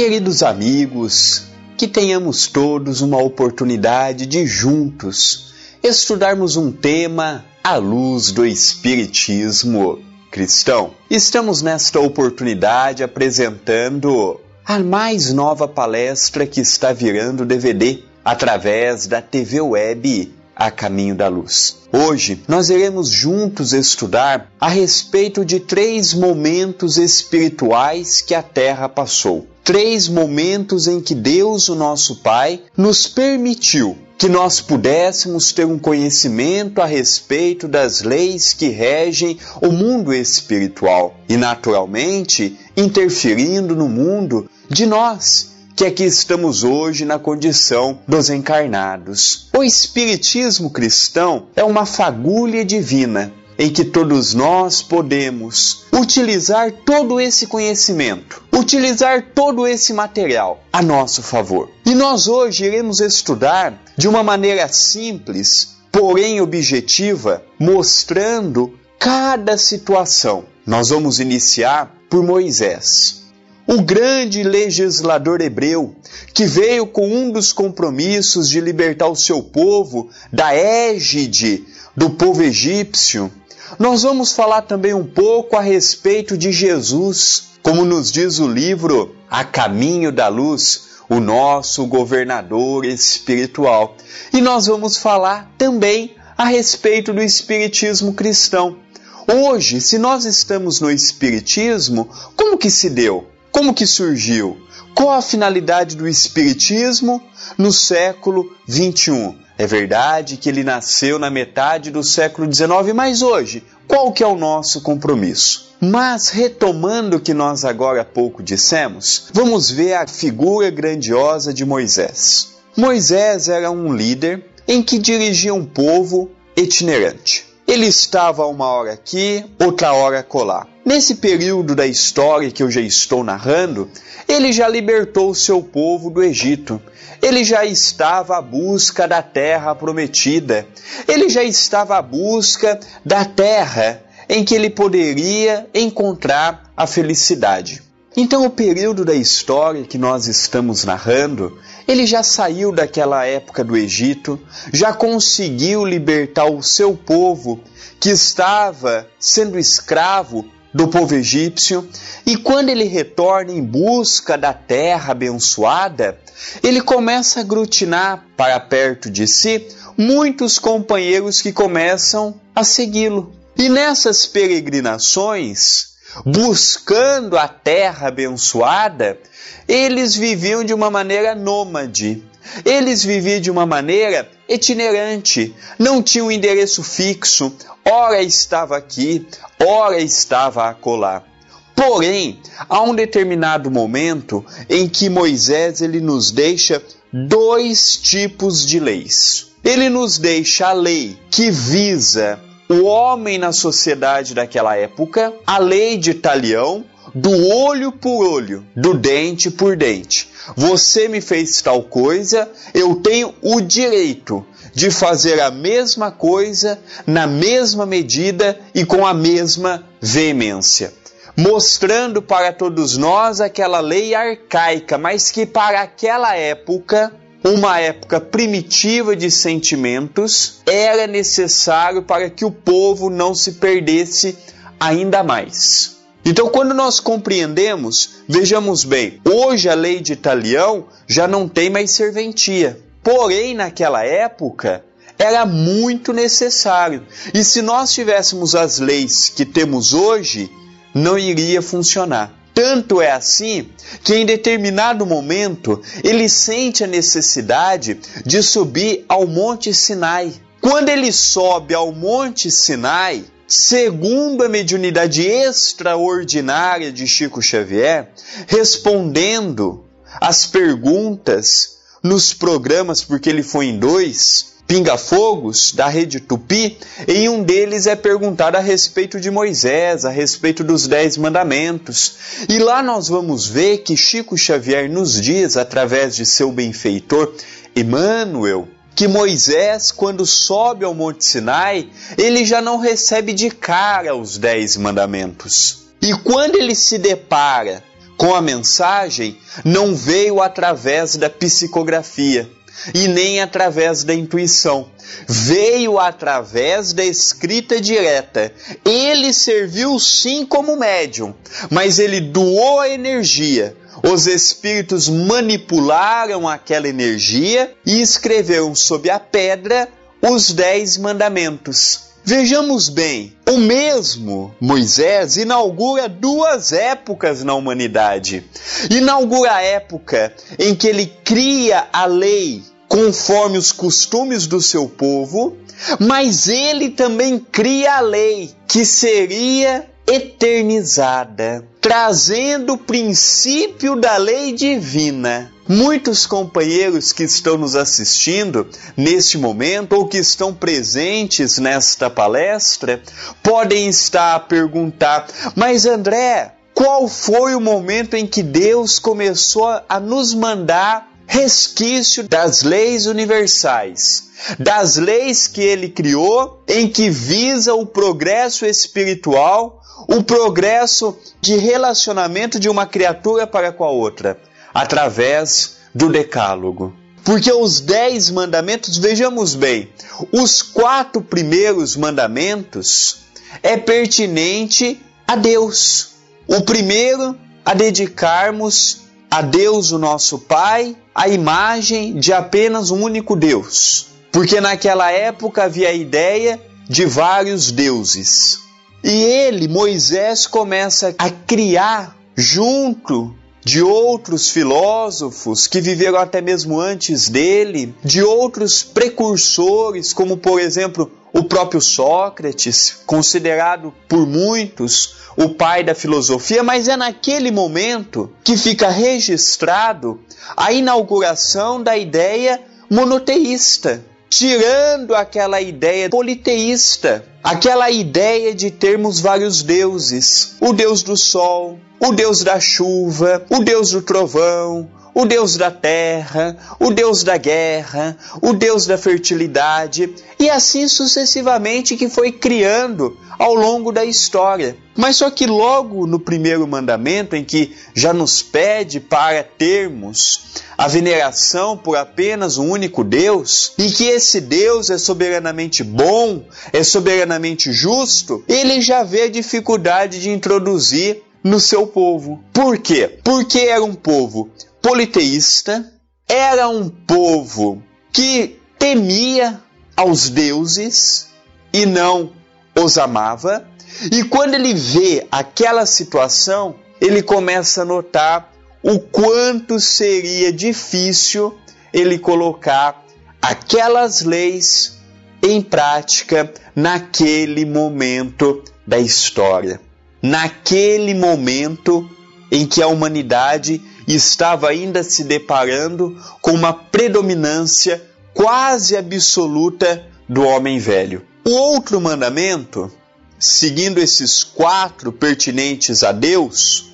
Queridos amigos, que tenhamos todos uma oportunidade de juntos estudarmos um tema à luz do Espiritismo cristão. Estamos nesta oportunidade apresentando a mais nova palestra que está virando DVD através da TV Web A Caminho da Luz. Hoje nós iremos juntos estudar a respeito de três momentos espirituais que a Terra passou três momentos em que Deus, o nosso Pai, nos permitiu que nós pudéssemos ter um conhecimento a respeito das leis que regem o mundo espiritual e, naturalmente, interferindo no mundo de nós que aqui estamos hoje na condição dos encarnados. O Espiritismo cristão é uma fagulha divina em que todos nós podemos utilizar todo esse conhecimento, utilizar todo esse material a nosso favor. E nós hoje iremos estudar de uma maneira simples, porém objetiva, mostrando cada situação. Nós vamos iniciar por Moisés o grande legislador hebreu, que veio com um dos compromissos de libertar o seu povo da égide do povo egípcio, nós vamos falar também um pouco a respeito de Jesus, como nos diz o livro A Caminho da Luz, o nosso governador espiritual. E nós vamos falar também a respeito do Espiritismo cristão. Hoje, se nós estamos no Espiritismo, como que se deu? Como que surgiu? Qual a finalidade do Espiritismo no século 21? É verdade que ele nasceu na metade do século XIX, mas hoje, qual que é o nosso compromisso? Mas retomando o que nós agora há pouco dissemos, vamos ver a figura grandiosa de Moisés. Moisés era um líder em que dirigia um povo itinerante. Ele estava uma hora aqui, outra hora colar. Nesse período da história que eu já estou narrando, ele já libertou seu povo do Egito. Ele já estava à busca da terra prometida. Ele já estava à busca da terra em que ele poderia encontrar a felicidade. Então, o período da história que nós estamos narrando, ele já saiu daquela época do Egito, já conseguiu libertar o seu povo que estava sendo escravo do povo egípcio, e quando ele retorna em busca da terra abençoada, ele começa a aglutinar para perto de si muitos companheiros que começam a segui-lo. E nessas peregrinações, buscando a terra abençoada, eles viviam de uma maneira nômade. Eles viviam de uma maneira itinerante, não tinham um endereço fixo, ora estava aqui, ora estava acolá. Porém, há um determinado momento em que Moisés ele nos deixa dois tipos de leis. Ele nos deixa a lei que visa o homem na sociedade daquela época, a lei de talião, do olho por olho, do dente por dente. Você me fez tal coisa, eu tenho o direito de fazer a mesma coisa na mesma medida e com a mesma veemência. Mostrando para todos nós aquela lei arcaica, mas que para aquela época uma época primitiva de sentimentos, era necessário para que o povo não se perdesse ainda mais. Então, quando nós compreendemos, vejamos bem, hoje a lei de Italião já não tem mais serventia. Porém, naquela época, era muito necessário. E se nós tivéssemos as leis que temos hoje, não iria funcionar. Tanto é assim que em determinado momento ele sente a necessidade de subir ao Monte Sinai. Quando ele sobe ao Monte Sinai, segundo a mediunidade extraordinária de Chico Xavier, respondendo as perguntas nos programas, porque ele foi em dois, pinga-fogos da rede Tupi, em um deles é perguntado a respeito de Moisés, a respeito dos Dez Mandamentos. E lá nós vamos ver que Chico Xavier nos diz, através de seu benfeitor Emmanuel, que Moisés, quando sobe ao Monte Sinai, ele já não recebe de cara os Dez Mandamentos. E quando ele se depara com a mensagem não veio através da psicografia e nem através da intuição. Veio através da escrita direta. Ele serviu sim como médium, mas ele doou a energia. Os espíritos manipularam aquela energia e escreveram sob a pedra os dez mandamentos. Vejamos bem, o mesmo Moisés inaugura duas épocas na humanidade. Inaugura a época em que ele cria a lei conforme os costumes do seu povo, mas ele também cria a lei que seria eternizada, trazendo o princípio da lei divina. Muitos companheiros que estão nos assistindo neste momento ou que estão presentes nesta palestra podem estar a perguntar: Mas André, qual foi o momento em que Deus começou a nos mandar resquício das leis universais? das leis que ele criou, em que visa o progresso espiritual o progresso de relacionamento de uma criatura para com a outra através do Decálogo. Porque os dez mandamentos, vejamos bem, os quatro primeiros mandamentos é pertinente a Deus. O primeiro, a dedicarmos a Deus, o nosso Pai, a imagem de apenas um único Deus. Porque naquela época havia a ideia de vários deuses. E ele, Moisés, começa a criar junto de outros filósofos que viveram até mesmo antes dele, de outros precursores, como por exemplo o próprio Sócrates, considerado por muitos o pai da filosofia, mas é naquele momento que fica registrado a inauguração da ideia monoteísta, tirando aquela ideia politeísta, aquela ideia de termos vários deuses: o deus do sol, o deus da chuva, o deus do trovão, o Deus da terra, o Deus da guerra, o Deus da fertilidade, e assim sucessivamente que foi criando ao longo da história. Mas só que logo no primeiro mandamento, em que já nos pede para termos a veneração por apenas um único Deus, e que esse Deus é soberanamente bom, é soberanamente justo, ele já vê dificuldade de introduzir no seu povo. Por quê? Porque era um povo politeísta, era um povo que temia aos deuses e não os amava. E quando ele vê aquela situação, ele começa a notar o quanto seria difícil ele colocar aquelas leis em prática naquele momento da história. Naquele momento em que a humanidade estava ainda se deparando com uma predominância quase absoluta do homem velho. O outro mandamento, seguindo esses quatro pertinentes a Deus,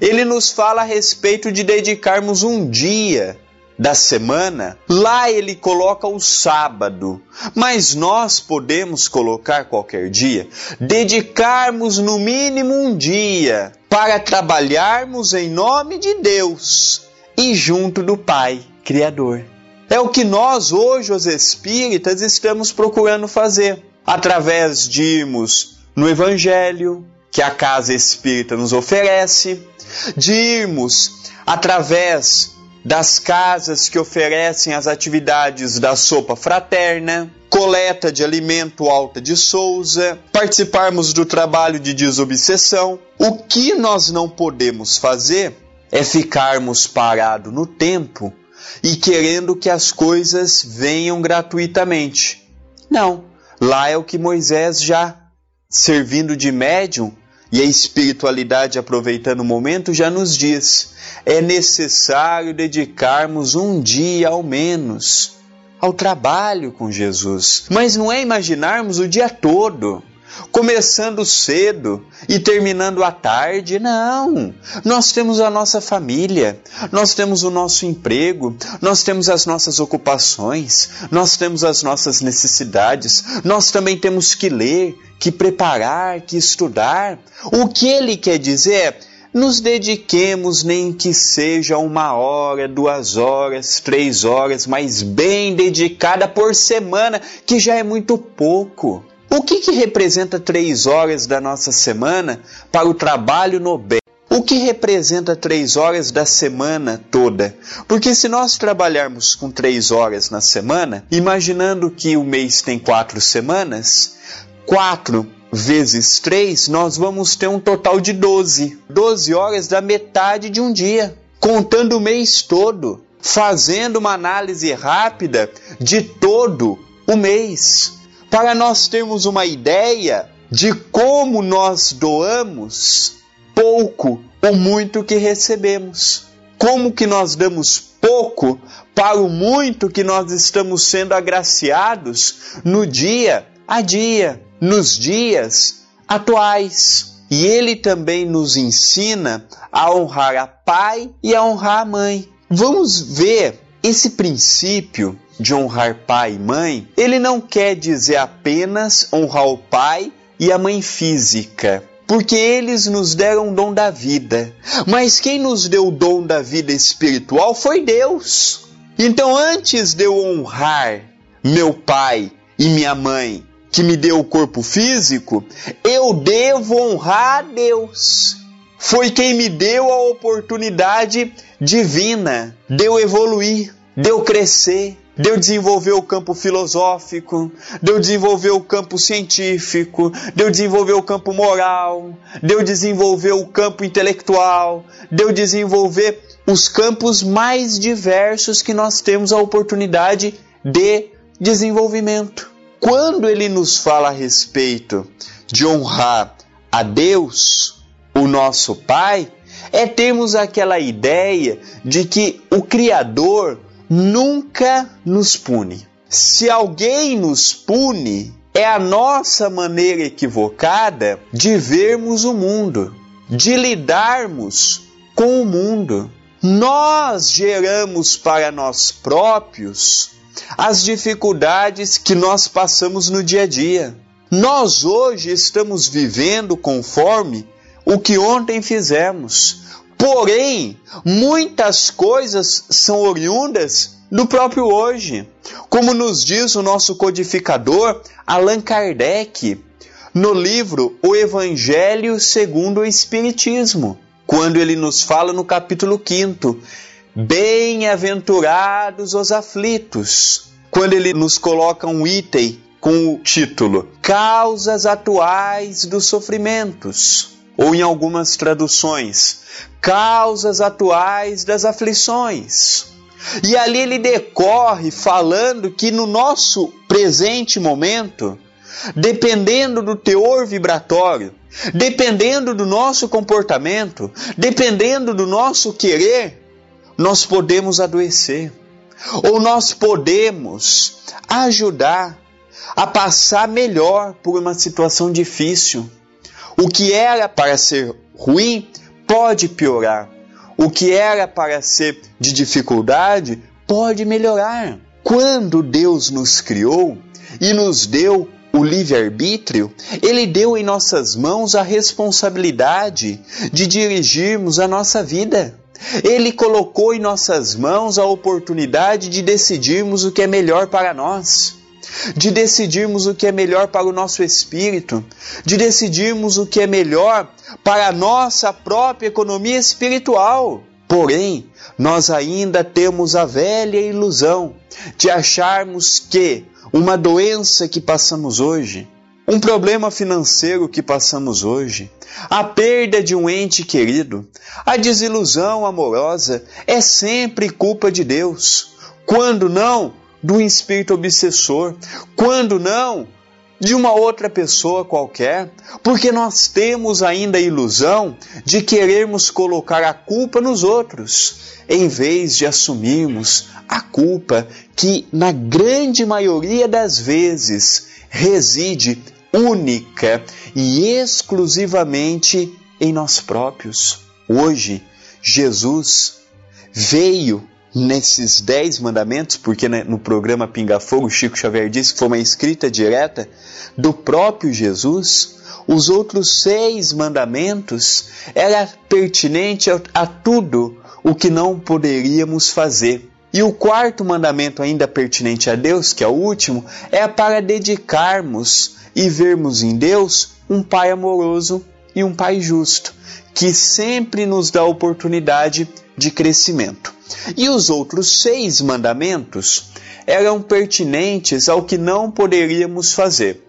ele nos fala a respeito de dedicarmos um dia da semana, lá ele coloca o sábado, mas nós podemos colocar qualquer dia, dedicarmos no mínimo um dia para trabalharmos em nome de Deus e junto do Pai Criador. É o que nós, hoje, os espíritas, estamos procurando fazer, através de irmos no Evangelho, que a casa espírita nos oferece, de irmos através das casas que oferecem as atividades da sopa fraterna, coleta de alimento Alta de Souza, participarmos do trabalho de desobsessão. O que nós não podemos fazer é ficarmos parados no tempo e querendo que as coisas venham gratuitamente. Não, lá é o que Moisés já servindo de médium e a espiritualidade aproveitando o momento já nos diz: é necessário dedicarmos um dia ao menos ao trabalho com Jesus. Mas não é imaginarmos o dia todo, começando cedo e terminando à tarde. Não! Nós temos a nossa família, nós temos o nosso emprego, nós temos as nossas ocupações, nós temos as nossas necessidades, nós também temos que ler, que preparar, que estudar. O que ele quer dizer é nos dediquemos, nem que seja uma hora, duas horas, três horas, mas bem dedicada por semana, que já é muito pouco. O que, que representa três horas da nossa semana para o trabalho no bem? O que representa três horas da semana toda? Porque se nós trabalharmos com três horas na semana, imaginando que o mês tem quatro semanas, quatro vezes 3, nós vamos ter um total de 12. 12 horas da metade de um dia, contando o mês todo, fazendo uma análise rápida de todo o mês, para nós termos uma ideia de como nós doamos pouco ou muito que recebemos. Como que nós damos pouco para o muito que nós estamos sendo agraciados no dia a dia nos dias atuais. E ele também nos ensina a honrar a pai e a honrar a mãe. Vamos ver esse princípio de honrar pai e mãe, ele não quer dizer apenas honrar o pai e a mãe física, porque eles nos deram o dom da vida. Mas quem nos deu o dom da vida espiritual foi Deus. Então, antes de eu honrar meu pai e minha mãe, que me deu o corpo físico, eu devo honrar a Deus. Foi quem me deu a oportunidade divina de eu evoluir, de eu crescer, de eu desenvolver o campo filosófico, de eu desenvolver o campo científico, de eu desenvolver o campo moral, de eu desenvolver o campo intelectual, de eu desenvolver os campos mais diversos que nós temos a oportunidade de desenvolvimento. Quando ele nos fala a respeito de honrar a Deus, o nosso Pai, é termos aquela ideia de que o Criador nunca nos pune. Se alguém nos pune, é a nossa maneira equivocada de vermos o mundo, de lidarmos com o mundo. Nós geramos para nós próprios as dificuldades que nós passamos no dia a dia. Nós hoje estamos vivendo conforme o que ontem fizemos. Porém, muitas coisas são oriundas do próprio hoje. Como nos diz o nosso codificador Allan Kardec no livro O Evangelho segundo o Espiritismo, quando ele nos fala no capítulo 5 Bem-aventurados os aflitos, quando ele nos coloca um item com o título Causas atuais dos sofrimentos, ou em algumas traduções, Causas atuais das aflições. E ali ele decorre falando que no nosso presente momento, dependendo do teor vibratório, dependendo do nosso comportamento, dependendo do nosso querer, nós podemos adoecer, ou nós podemos ajudar a passar melhor por uma situação difícil. O que era para ser ruim pode piorar. O que era para ser de dificuldade pode melhorar. Quando Deus nos criou e nos deu o livre-arbítrio, Ele deu em nossas mãos a responsabilidade de dirigirmos a nossa vida. Ele colocou em nossas mãos a oportunidade de decidirmos o que é melhor para nós, de decidirmos o que é melhor para o nosso espírito, de decidirmos o que é melhor para a nossa própria economia espiritual. Porém, nós ainda temos a velha ilusão de acharmos que uma doença que passamos hoje, um problema financeiro que passamos hoje, a perda de um ente querido, a desilusão amorosa é sempre culpa de Deus. Quando não, do espírito obsessor. Quando não, de uma outra pessoa qualquer, porque nós temos ainda a ilusão de querermos colocar a culpa nos outros, em vez de assumirmos a culpa que, na grande maioria das vezes, reside única e exclusivamente em nós próprios. Hoje, Jesus veio nesses dez mandamentos, porque né, no programa Pinga Fogo, Chico Xavier disse que foi uma escrita direta do próprio Jesus. os outros seis mandamentos era pertinente a, a tudo o que não poderíamos fazer. E o quarto mandamento, ainda pertinente a Deus, que é o último, é para dedicarmos e vermos em Deus um Pai amoroso e um Pai justo, que sempre nos dá oportunidade de crescimento. E os outros seis mandamentos eram pertinentes ao que não poderíamos fazer.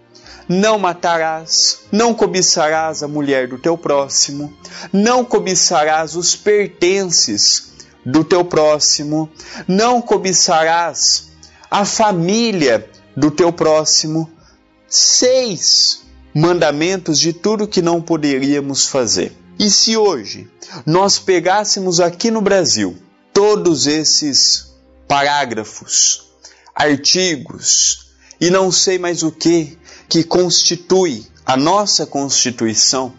Não matarás, não cobiçarás a mulher do teu próximo, não cobiçarás os pertences do teu próximo, não cobiçarás a família do teu próximo. Seis mandamentos de tudo que não poderíamos fazer. E se hoje nós pegássemos aqui no Brasil todos esses parágrafos, artigos e não sei mais o que que constitui a nossa Constituição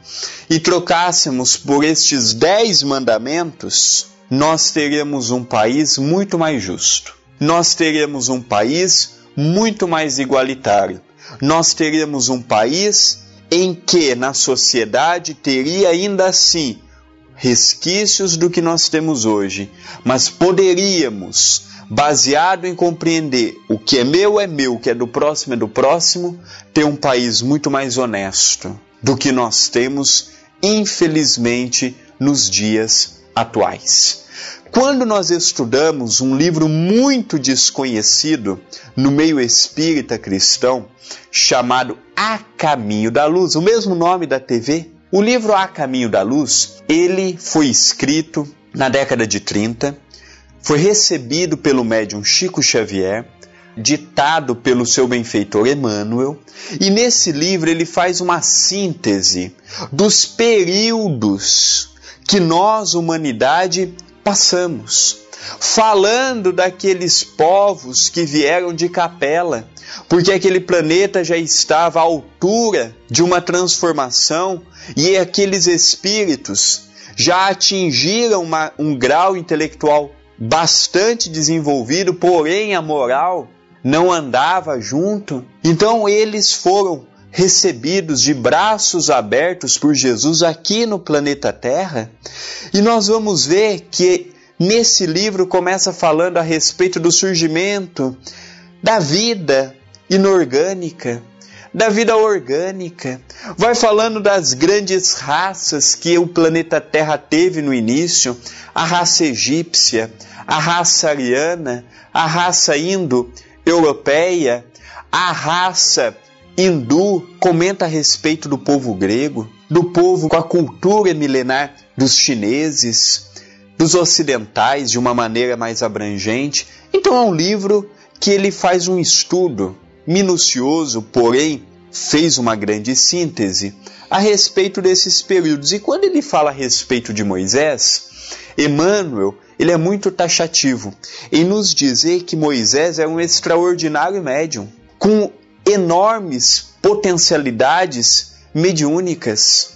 e trocássemos por estes dez mandamentos, nós teríamos um país muito mais justo. Nós teríamos um país muito mais igualitário. Nós teríamos um país em que na sociedade teria ainda assim resquícios do que nós temos hoje, mas poderíamos, baseado em compreender o que é meu é meu, o que é do próximo é do próximo, ter um país muito mais honesto do que nós temos, infelizmente, nos dias atuais. Quando nós estudamos um livro muito desconhecido no meio espírita cristão, chamado A Caminho da Luz, o mesmo nome da TV, o livro A Caminho da Luz, ele foi escrito na década de 30, foi recebido pelo médium Chico Xavier, ditado pelo seu benfeitor Emmanuel, e nesse livro ele faz uma síntese dos períodos que nós, humanidade, passamos, falando daqueles povos que vieram de Capela, porque aquele planeta já estava à altura de uma transformação e aqueles espíritos já atingiram uma, um grau intelectual bastante desenvolvido, porém a moral não andava junto. Então eles foram recebidos de braços abertos por Jesus aqui no planeta Terra. E nós vamos ver que nesse livro começa falando a respeito do surgimento da vida inorgânica, da vida orgânica. Vai falando das grandes raças que o planeta Terra teve no início: a raça egípcia, a raça ariana, a raça indo-europeia, a raça hindu. Comenta a respeito do povo grego, do povo com a cultura milenar dos chineses, dos ocidentais de uma maneira mais abrangente. Então é um livro que ele faz um estudo minucioso, porém fez uma grande síntese a respeito desses períodos. E quando ele fala a respeito de Moisés, Emmanuel, ele é muito taxativo em nos dizer que Moisés é um extraordinário médium, com enormes potencialidades mediúnicas.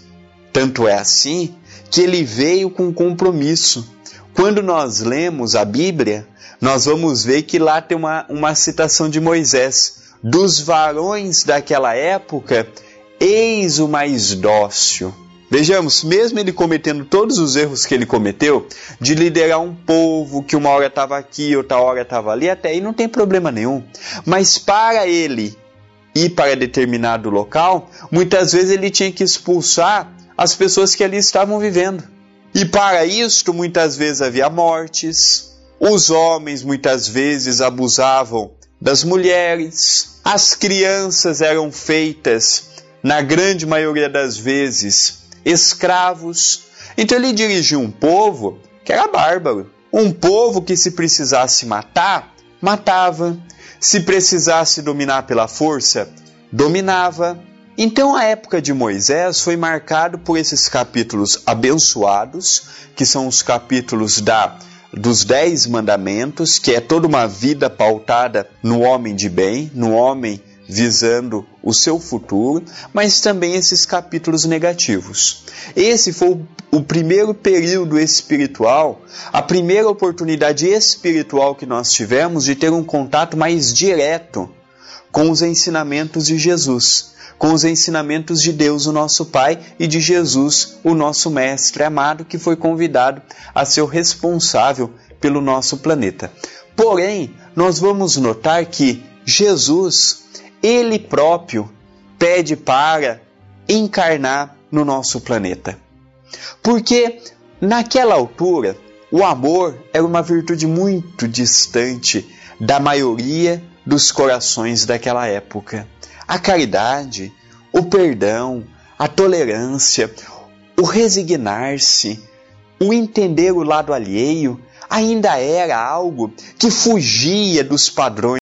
Tanto é assim que ele veio com compromisso. Quando nós lemos a Bíblia, nós vamos ver que lá tem uma, uma citação de Moisés dos varões daquela época, eis o mais dócil. Vejamos, mesmo ele cometendo todos os erros que ele cometeu, de liderar um povo que uma hora estava aqui, outra hora estava ali, até aí não tem problema nenhum. Mas para ele ir para determinado local, muitas vezes ele tinha que expulsar as pessoas que ali estavam vivendo. E para isto, muitas vezes havia mortes, os homens muitas vezes abusavam das mulheres, as crianças eram feitas, na grande maioria das vezes, escravos. Então ele dirigiu um povo que era bárbaro. Um povo que, se precisasse matar, matava. Se precisasse dominar pela força, dominava. Então a época de Moisés foi marcado por esses capítulos abençoados, que são os capítulos da dos dez mandamentos, que é toda uma vida pautada no homem de bem, no homem visando o seu futuro, mas também esses capítulos negativos. Esse foi o primeiro período espiritual, a primeira oportunidade espiritual que nós tivemos de ter um contato mais direto com os ensinamentos de Jesus, com os ensinamentos de Deus, o nosso Pai, e de Jesus, o nosso Mestre amado, que foi convidado a ser o responsável pelo nosso planeta. Porém, nós vamos notar que Jesus, ele próprio, pede para encarnar no nosso planeta. Porque naquela altura, o amor era uma virtude muito distante da maioria dos corações daquela época. A caridade, o perdão, a tolerância, o resignar-se, o entender o lado alheio, ainda era algo que fugia dos padrões.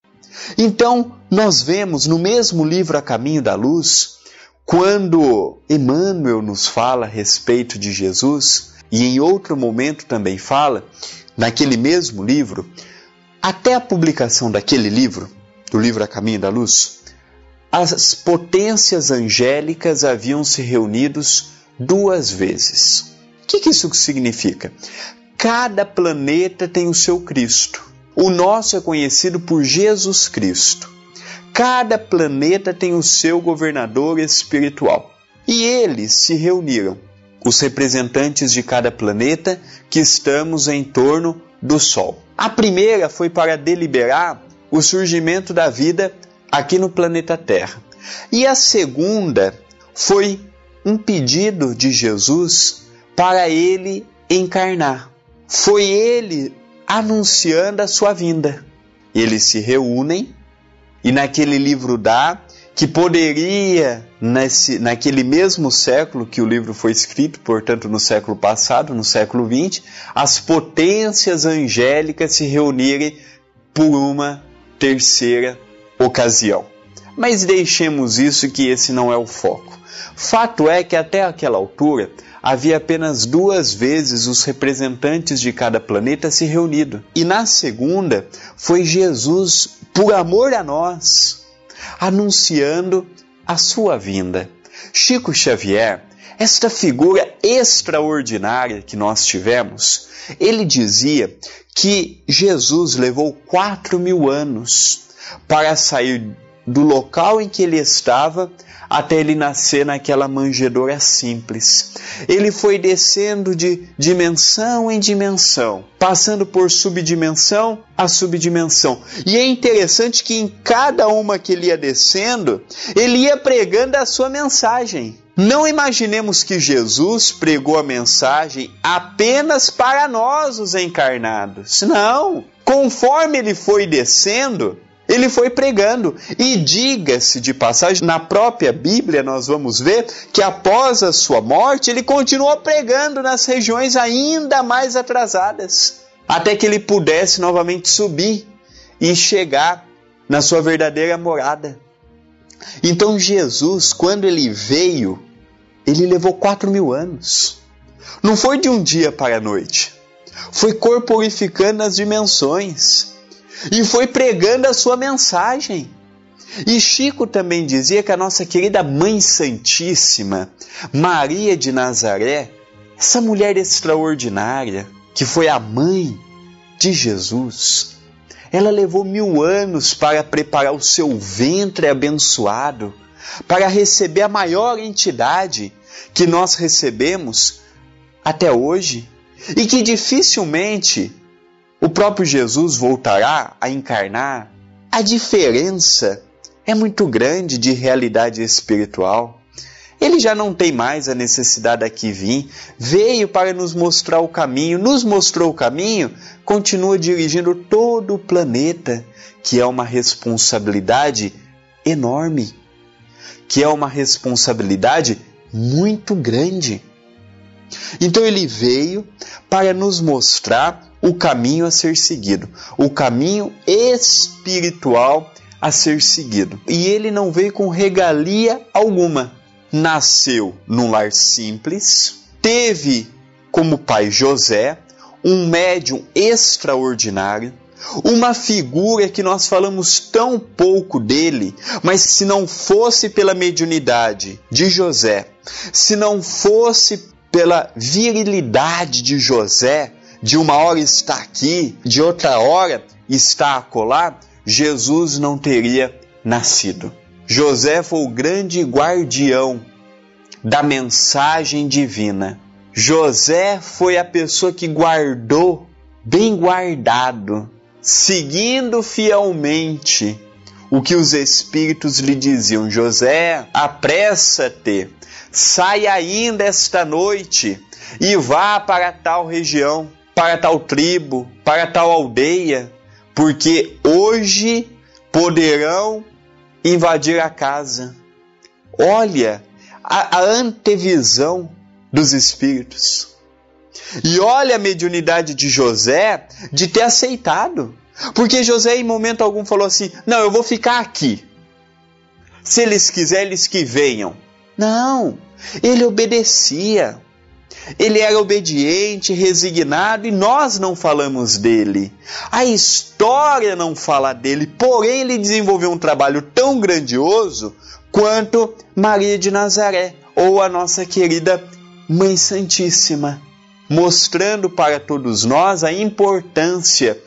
Então, nós vemos no mesmo livro A Caminho da Luz, quando Emmanuel nos fala a respeito de Jesus, e em outro momento também fala, naquele mesmo livro, até a publicação daquele livro, do livro A Caminho da Luz, as potências angélicas haviam se reunidos duas vezes. O que, que isso significa? Cada planeta tem o seu Cristo. O nosso é conhecido por Jesus Cristo. Cada planeta tem o seu governador espiritual. E eles se reuniram, os representantes de cada planeta que estamos em torno do Sol. A primeira foi para deliberar o surgimento da vida aqui no planeta Terra. E a segunda foi um pedido de Jesus para ele encarnar. Foi ele anunciando a sua vinda. Eles se reúnem e naquele livro dá que poderia, nesse, naquele mesmo século que o livro foi escrito, portanto no século passado, no século XX, as potências angélicas se reunirem por uma terceira ocasião. Mas deixemos isso que esse não é o foco. Fato é que até aquela altura havia apenas duas vezes os representantes de cada planeta se reunido. E na segunda foi Jesus, por amor a nós, anunciando a sua vinda. Chico Xavier, esta figura extraordinária que nós tivemos, ele dizia que Jesus levou quatro mil anos para sair do local em que ele estava até ele nascer naquela manjedoura simples. Ele foi descendo de dimensão em dimensão, passando por subdimensão a subdimensão. E é interessante que em cada uma que ele ia descendo, ele ia pregando a sua mensagem. Não imaginemos que Jesus pregou a mensagem apenas para nós, os encarnados. Não! Conforme ele foi descendo, ele foi pregando. E diga-se de passagem, na própria Bíblia nós vamos ver que após a sua morte, ele continuou pregando nas regiões ainda mais atrasadas, até que ele pudesse novamente subir e chegar na sua verdadeira morada. Então Jesus, quando ele veio, ele levou quatro mil anos. Não foi de um dia para a noite. Foi corporificando as dimensões. E foi pregando a sua mensagem. E Chico também dizia que a nossa querida Mãe Santíssima, Maria de Nazaré, essa mulher extraordinária, que foi a mãe de Jesus, ela levou mil anos para preparar o seu ventre abençoado para receber a maior entidade que nós recebemos até hoje e que dificilmente o próprio Jesus voltará a encarnar. A diferença é muito grande de realidade espiritual. Ele já não tem mais a necessidade aqui vir, veio para nos mostrar o caminho, nos mostrou o caminho, continua dirigindo todo o planeta, que é uma responsabilidade enorme que é uma responsabilidade muito grande. Então ele veio para nos mostrar o caminho a ser seguido, o caminho espiritual a ser seguido. E ele não veio com regalia alguma. Nasceu num lar simples, teve como pai José, um médium extraordinário, uma figura que nós falamos tão pouco dele, mas se não fosse pela mediunidade de José, se não fosse pela virilidade de José, de uma hora está aqui, de outra hora está acolá, Jesus não teria nascido. José foi o grande guardião da mensagem divina. José foi a pessoa que guardou, bem guardado, seguindo fielmente o que os espíritos lhe diziam: José, apressa-te, sai ainda esta noite e vá para tal região, para tal tribo, para tal aldeia, porque hoje poderão invadir a casa. Olha a, a antevisão dos espíritos. E olha a mediunidade de José de ter aceitado. Porque José, em momento algum, falou assim: Não, eu vou ficar aqui. Se eles quiserem, eles que venham. Não, ele obedecia. Ele era obediente, resignado e nós não falamos dele. A história não fala dele, porém ele desenvolveu um trabalho tão grandioso quanto Maria de Nazaré ou a nossa querida Mãe Santíssima, mostrando para todos nós a importância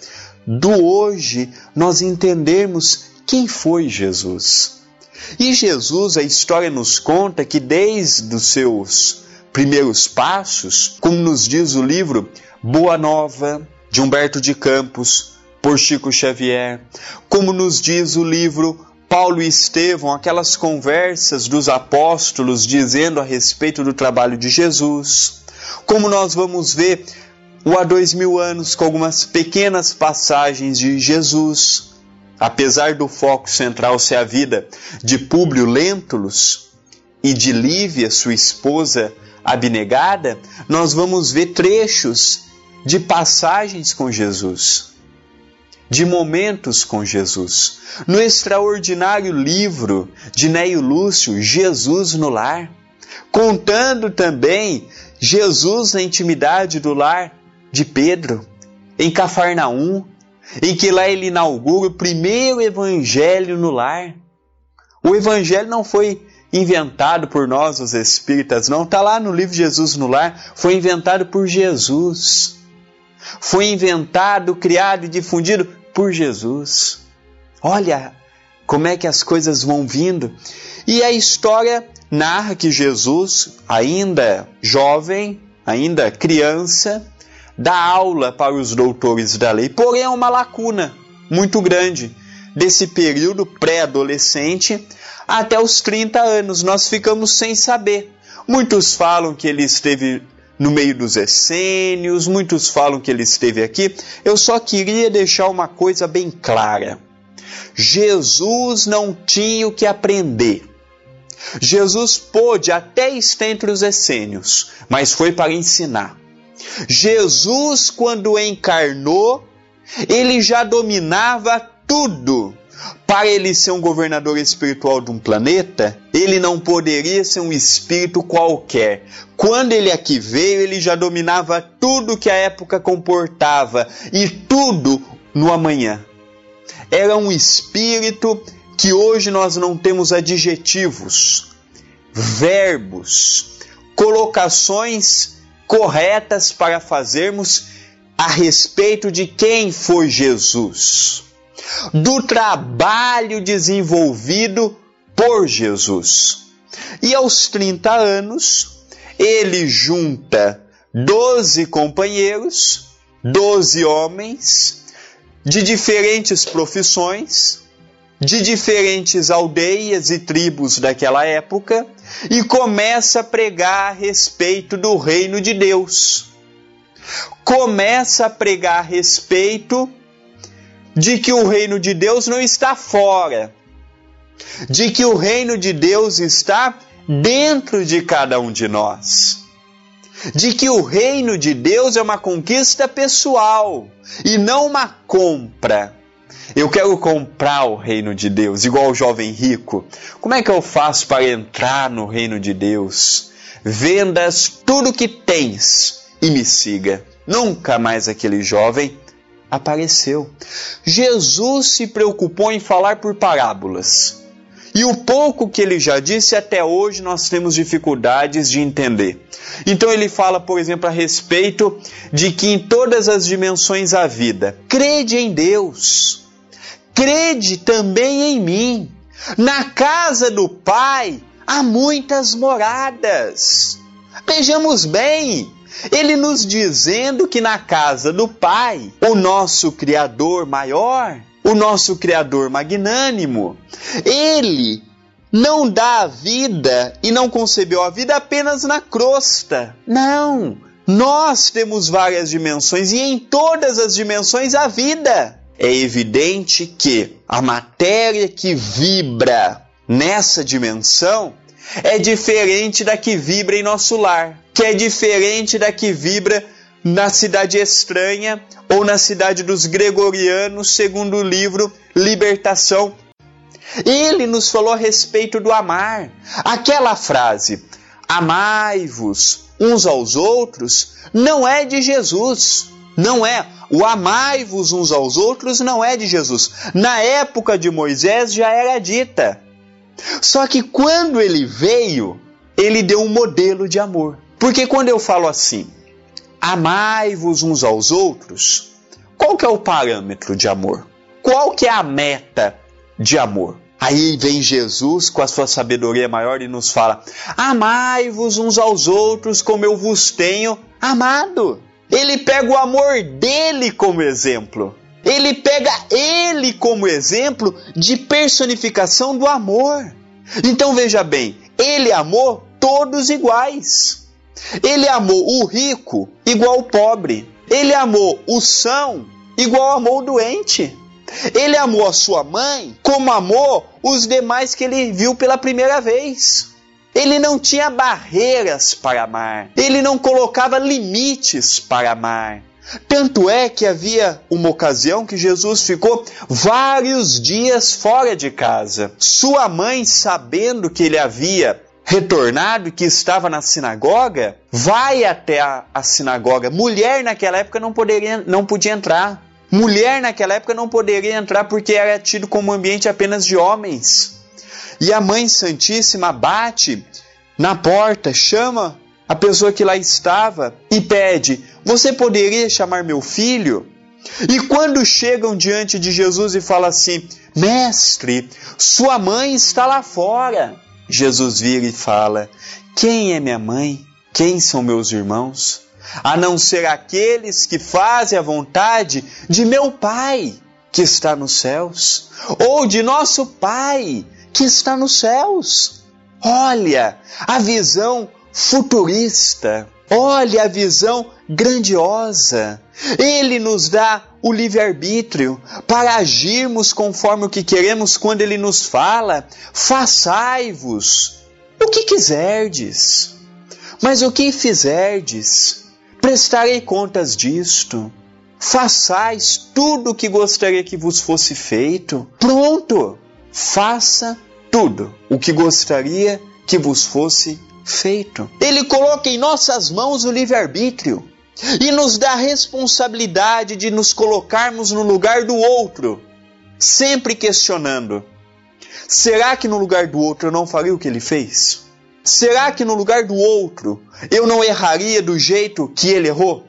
do hoje nós entendermos quem foi Jesus. E Jesus, a história nos conta que desde os seus primeiros passos, como nos diz o livro Boa Nova, de Humberto de Campos, por Chico Xavier, como nos diz o livro Paulo e Estevão, aquelas conversas dos apóstolos dizendo a respeito do trabalho de Jesus, como nós vamos ver o há dois mil anos com algumas pequenas passagens de Jesus. Apesar do foco central ser a vida de Públio Lentulus e de Lívia, sua esposa abnegada, nós vamos ver trechos de passagens com Jesus, de momentos com Jesus. No extraordinário livro de Neio Lúcio, Jesus no Lar, contando também Jesus na intimidade do lar de Pedro, em Cafarnaum, em que lá ele inaugura o primeiro evangelho no lar. O evangelho não foi inventado por nós, os espíritas, não. Está lá no livro Jesus no Lar. Foi inventado por Jesus. Foi inventado, criado e difundido por Jesus. Olha como é que as coisas vão vindo. E a história narra que Jesus, ainda jovem, ainda criança, dá aula para os doutores da lei, porém é uma lacuna muito grande desse período pré-adolescente até os 30 anos. Nós ficamos sem saber. Muitos falam que ele esteve no meio dos essênios, muitos falam que ele esteve aqui. Eu só queria deixar uma coisa bem clara. Jesus não tinha o que aprender. Jesus pôde até estar entre os essênios, mas foi para ensinar. Jesus, quando encarnou, ele já dominava tudo. Para ele ser um governador espiritual de um planeta, ele não poderia ser um espírito qualquer. Quando ele aqui veio, ele já dominava tudo que a época comportava e tudo no amanhã. Era um espírito que hoje nós não temos adjetivos, verbos, colocações corretas para fazermos a respeito de quem foi Jesus, do trabalho desenvolvido por Jesus. E aos 30 anos, ele junta 12 companheiros, 12 homens de diferentes profissões, de diferentes aldeias e tribos daquela época e começa a pregar a respeito do reino de Deus. Começa a pregar a respeito de que o reino de Deus não está fora, de que o reino de Deus está dentro de cada um de nós. De que o reino de Deus é uma conquista pessoal e não uma compra eu quero comprar o reino de Deus, igual o jovem rico. Como é que eu faço para entrar no reino de Deus? Vendas tudo que tens e me siga. Nunca mais aquele jovem apareceu. Jesus se preocupou em falar por parábolas. E o pouco que ele já disse até hoje nós temos dificuldades de entender. Então ele fala, por exemplo, a respeito de que em todas as dimensões há vida. Crede em Deus crede também em mim. Na casa do Pai há muitas moradas. Vejamos bem, ele nos dizendo que na casa do Pai, o nosso Criador maior, o nosso Criador magnânimo, ele não dá a vida e não concebeu a vida apenas na crosta. Não! Nós temos várias dimensões e em todas as dimensões a vida. É evidente que a matéria que vibra nessa dimensão é diferente da que vibra em nosso lar, que é diferente da que vibra na cidade estranha ou na cidade dos gregorianos, segundo o livro Libertação. Ele nos falou a respeito do amar. Aquela frase, amai-vos uns aos outros, não é de Jesus. Não é. O amai-vos uns aos outros não é de Jesus. Na época de Moisés já era dita. Só que quando ele veio, ele deu um modelo de amor. Porque quando eu falo assim, amai-vos uns aos outros, qual que é o parâmetro de amor? Qual que é a meta de amor? Aí vem Jesus com a sua sabedoria maior e nos fala: Amai-vos uns aos outros como eu vos tenho amado. Ele pega o amor dele como exemplo. Ele pega ele como exemplo de personificação do amor. Então veja bem, ele amou todos iguais. Ele amou o rico igual o pobre. Ele amou o são igual amou o doente. Ele amou a sua mãe como amou os demais que ele viu pela primeira vez. Ele não tinha barreiras para amar. Ele não colocava limites para amar. Tanto é que havia uma ocasião que Jesus ficou vários dias fora de casa. Sua mãe, sabendo que ele havia retornado que estava na sinagoga, vai até a, a, sinagoga. Mulher naquela época não poderia, não podia entrar. Mulher naquela época não poderia entrar porque era tido como ambiente apenas de homens. E a Mãe Santíssima bate na porta, chama a pessoa que lá estava e pede: Você poderia chamar meu filho? E quando chegam diante de Jesus e falam assim: Mestre, sua mãe está lá fora. Jesus vira e fala: Quem é minha mãe? Quem são meus irmãos? A não ser aqueles que fazem a vontade de meu Pai que está nos céus, ou de nosso Pai que está nos céus. Olha a visão futurista. Olha a visão grandiosa. Ele nos dá o livre-arbítrio para agirmos conforme o que queremos quando ele nos fala: façai-vos o que quiserdes. Mas o que fizerdes, prestarei contas disto. Façais tudo o que gostaria que vos fosse feito. Pronto! Faça tudo o que gostaria que vos fosse feito. Ele coloca em nossas mãos o livre-arbítrio e nos dá a responsabilidade de nos colocarmos no lugar do outro, sempre questionando: será que no lugar do outro eu não faria o que ele fez? Será que no lugar do outro eu não erraria do jeito que ele errou?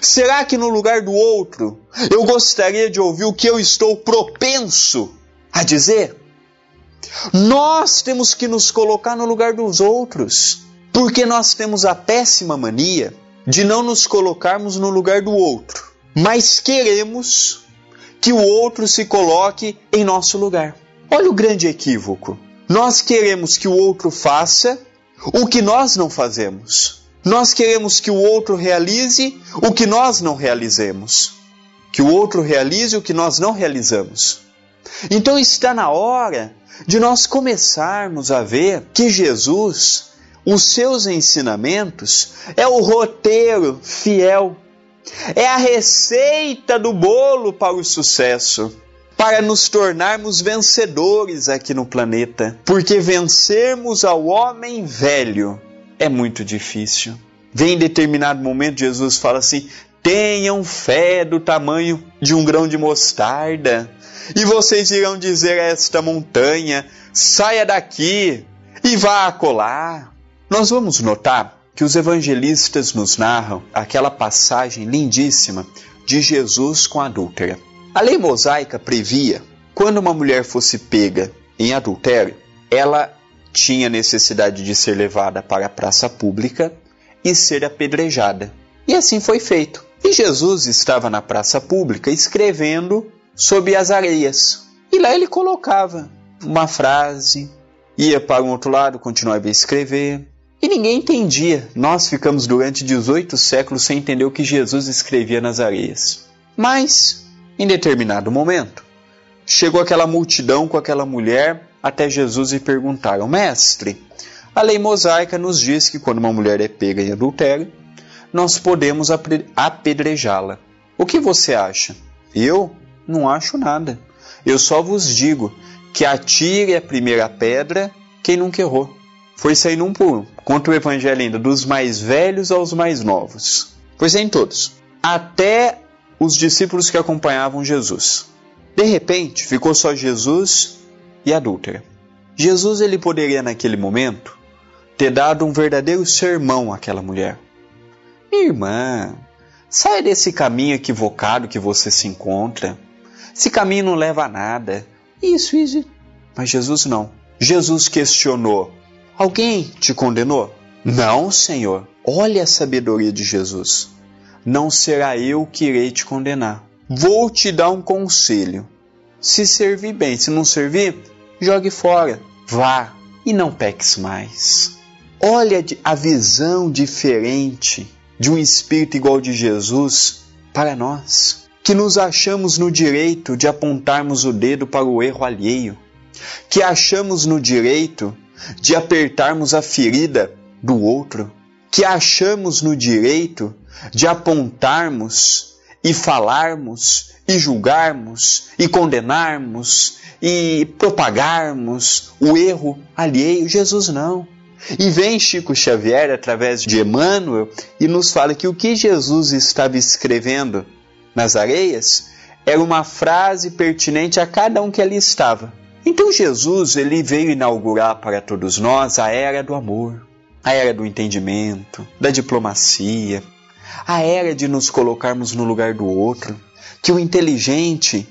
Será que no lugar do outro eu gostaria de ouvir o que eu estou propenso a dizer? Nós temos que nos colocar no lugar dos outros, porque nós temos a péssima mania de não nos colocarmos no lugar do outro, mas queremos que o outro se coloque em nosso lugar. Olha o grande equívoco. Nós queremos que o outro faça o que nós não fazemos. Nós queremos que o outro realize o que nós não realizemos. Que o outro realize o que nós não realizamos. Então está na hora de nós começarmos a ver que Jesus, os seus ensinamentos, é o roteiro fiel, é a receita do bolo para o sucesso, para nos tornarmos vencedores aqui no planeta, porque vencermos ao homem velho é muito difícil. Vem em determinado momento, Jesus fala assim: tenham fé do tamanho de um grão de mostarda. E vocês irão dizer a esta montanha: saia daqui e vá acolá. Nós vamos notar que os evangelistas nos narram aquela passagem lindíssima de Jesus com a adúltera. A lei mosaica previa, quando uma mulher fosse pega em adultério, ela tinha necessidade de ser levada para a praça pública e ser apedrejada. E assim foi feito. E Jesus estava na praça pública escrevendo sobre as areias. E lá ele colocava uma frase, ia para um outro lado, continuava a escrever. E ninguém entendia. Nós ficamos durante 18 séculos sem entender o que Jesus escrevia nas areias. Mas, em determinado momento, chegou aquela multidão com aquela mulher até Jesus e perguntaram: Mestre, a lei mosaica nos diz que quando uma mulher é pega em adultério, nós podemos apedrejá-la. O que você acha? Eu não acho nada. Eu só vos digo que atire a primeira pedra quem nunca errou. Foi saindo um por um. Conta o evangelho ainda, dos mais velhos aos mais novos. Pois é em todos. Até os discípulos que acompanhavam Jesus. De repente, ficou só Jesus e a adúltera. Jesus ele poderia naquele momento ter dado um verdadeiro sermão àquela mulher. Irmã, saia desse caminho equivocado que você se encontra. Esse caminho não leva a nada. Isso, isso. Mas Jesus não. Jesus questionou: Alguém te condenou? Não, Senhor. Olha a sabedoria de Jesus. Não será eu que irei te condenar. Vou te dar um conselho. Se servir bem, se não servir, jogue fora. Vá e não peques mais. Olha a visão diferente de um espírito igual de Jesus para nós, que nos achamos no direito de apontarmos o dedo para o erro alheio, que achamos no direito de apertarmos a ferida do outro, que achamos no direito de apontarmos e falarmos e julgarmos e condenarmos e propagarmos o erro alheio. Jesus não. E vem Chico Xavier através de Emmanuel e nos fala que o que Jesus estava escrevendo nas areias era uma frase pertinente a cada um que ali estava. Então Jesus ele veio inaugurar para todos nós a era do amor, a era do entendimento, da diplomacia, a era de nos colocarmos no lugar do outro, que o inteligente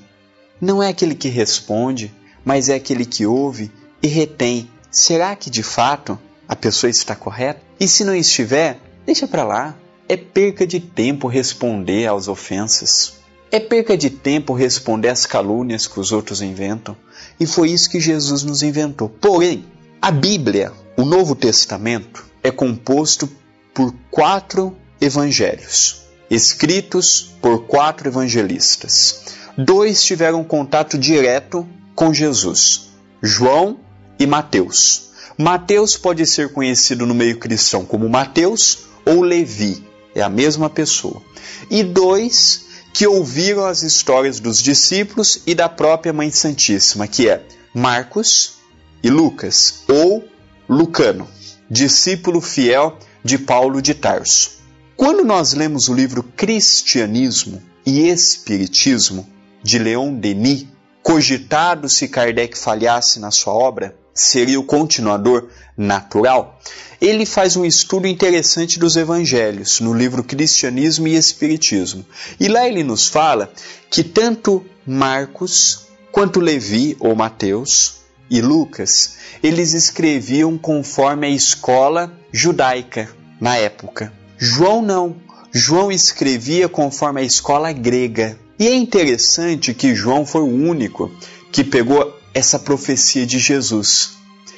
não é aquele que responde, mas é aquele que ouve e retém. Será que de fato a pessoa está correta? E se não estiver, deixa para lá. É perca de tempo responder às ofensas. É perca de tempo responder às calúnias que os outros inventam. E foi isso que Jesus nos inventou. Porém, a Bíblia, o Novo Testamento, é composto por quatro evangelhos, escritos por quatro evangelistas. Dois tiveram contato direto com Jesus: João e Mateus. Mateus pode ser conhecido no meio cristão como Mateus ou Levi, é a mesma pessoa. E dois que ouviram as histórias dos discípulos e da própria Mãe Santíssima, que é Marcos e Lucas, ou Lucano, discípulo fiel de Paulo de Tarso. Quando nós lemos o livro Cristianismo e Espiritismo, de Leon Denis, cogitado se Kardec falhasse na sua obra, seria o continuador natural, ele faz um estudo interessante dos evangelhos no livro Cristianismo e Espiritismo. E lá ele nos fala que tanto Marcos quanto Levi ou Mateus e Lucas, eles escreviam conforme a escola judaica na época. João não. João escrevia conforme a escola grega. E é interessante que João foi o único que pegou essa profecia de Jesus,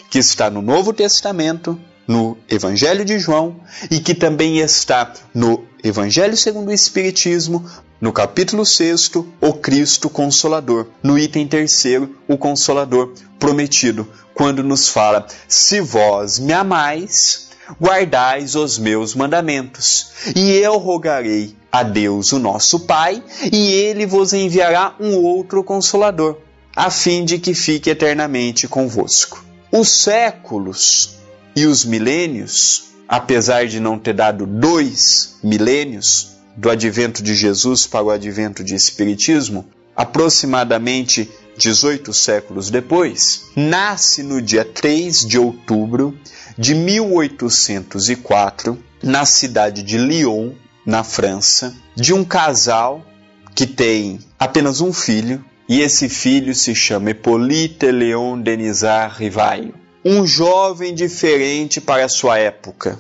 que está no Novo Testamento, no Evangelho de João e que também está no Evangelho segundo o Espiritismo, no capítulo 6, o Cristo Consolador, no item terceiro, o Consolador prometido, quando nos fala: Se vós me amais, guardais os meus mandamentos, e eu rogarei a Deus, o nosso Pai, e ele vos enviará um outro consolador a fim de que fique eternamente convosco. Os séculos e os milênios, apesar de não ter dado dois milênios do advento de Jesus para o advento de Espiritismo, aproximadamente 18 séculos depois, nasce no dia 3 de outubro de 1804, na cidade de Lyon, na França, de um casal que tem apenas um filho, e esse filho se chama Hippolyte Leon Denisard Rivaio. Um jovem diferente para sua época.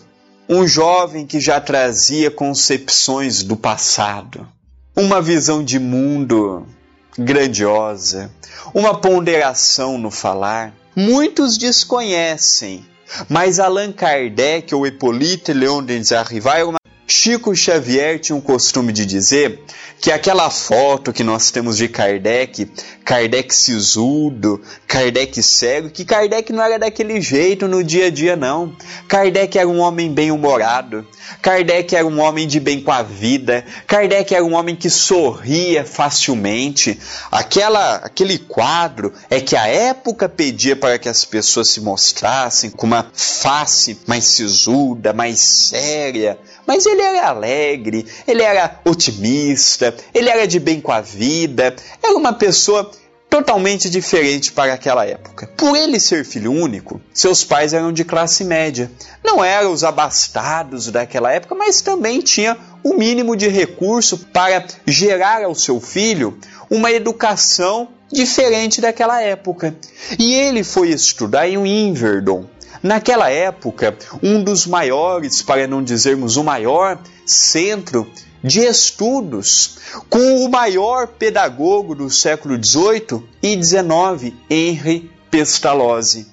Um jovem que já trazia concepções do passado. Uma visão de mundo grandiosa. Uma ponderação no falar. Muitos desconhecem, mas Allan Kardec ou Hippolyte Leon Denisard Rivaio Chico Xavier tinha um costume de dizer que aquela foto que nós temos de Kardec, Kardec sisudo, Kardec cego, que Kardec não era daquele jeito no dia a dia, não. Kardec era um homem bem-humorado, Kardec era um homem de bem com a vida, Kardec era um homem que sorria facilmente. Aquela, aquele quadro é que a época pedia para que as pessoas se mostrassem com uma face mais sisuda, mais séria, mas ele era alegre, ele era otimista, ele era de bem com a vida, era uma pessoa totalmente diferente para aquela época. Por ele ser filho único, seus pais eram de classe média. Não eram os abastados daquela época, mas também tinha o mínimo de recurso para gerar ao seu filho uma educação diferente daquela época. E ele foi estudar em Inverdon, Naquela época, um dos maiores, para não dizermos o maior, centro de estudos, com o maior pedagogo do século XVIII e XIX, Henri Pestalozzi.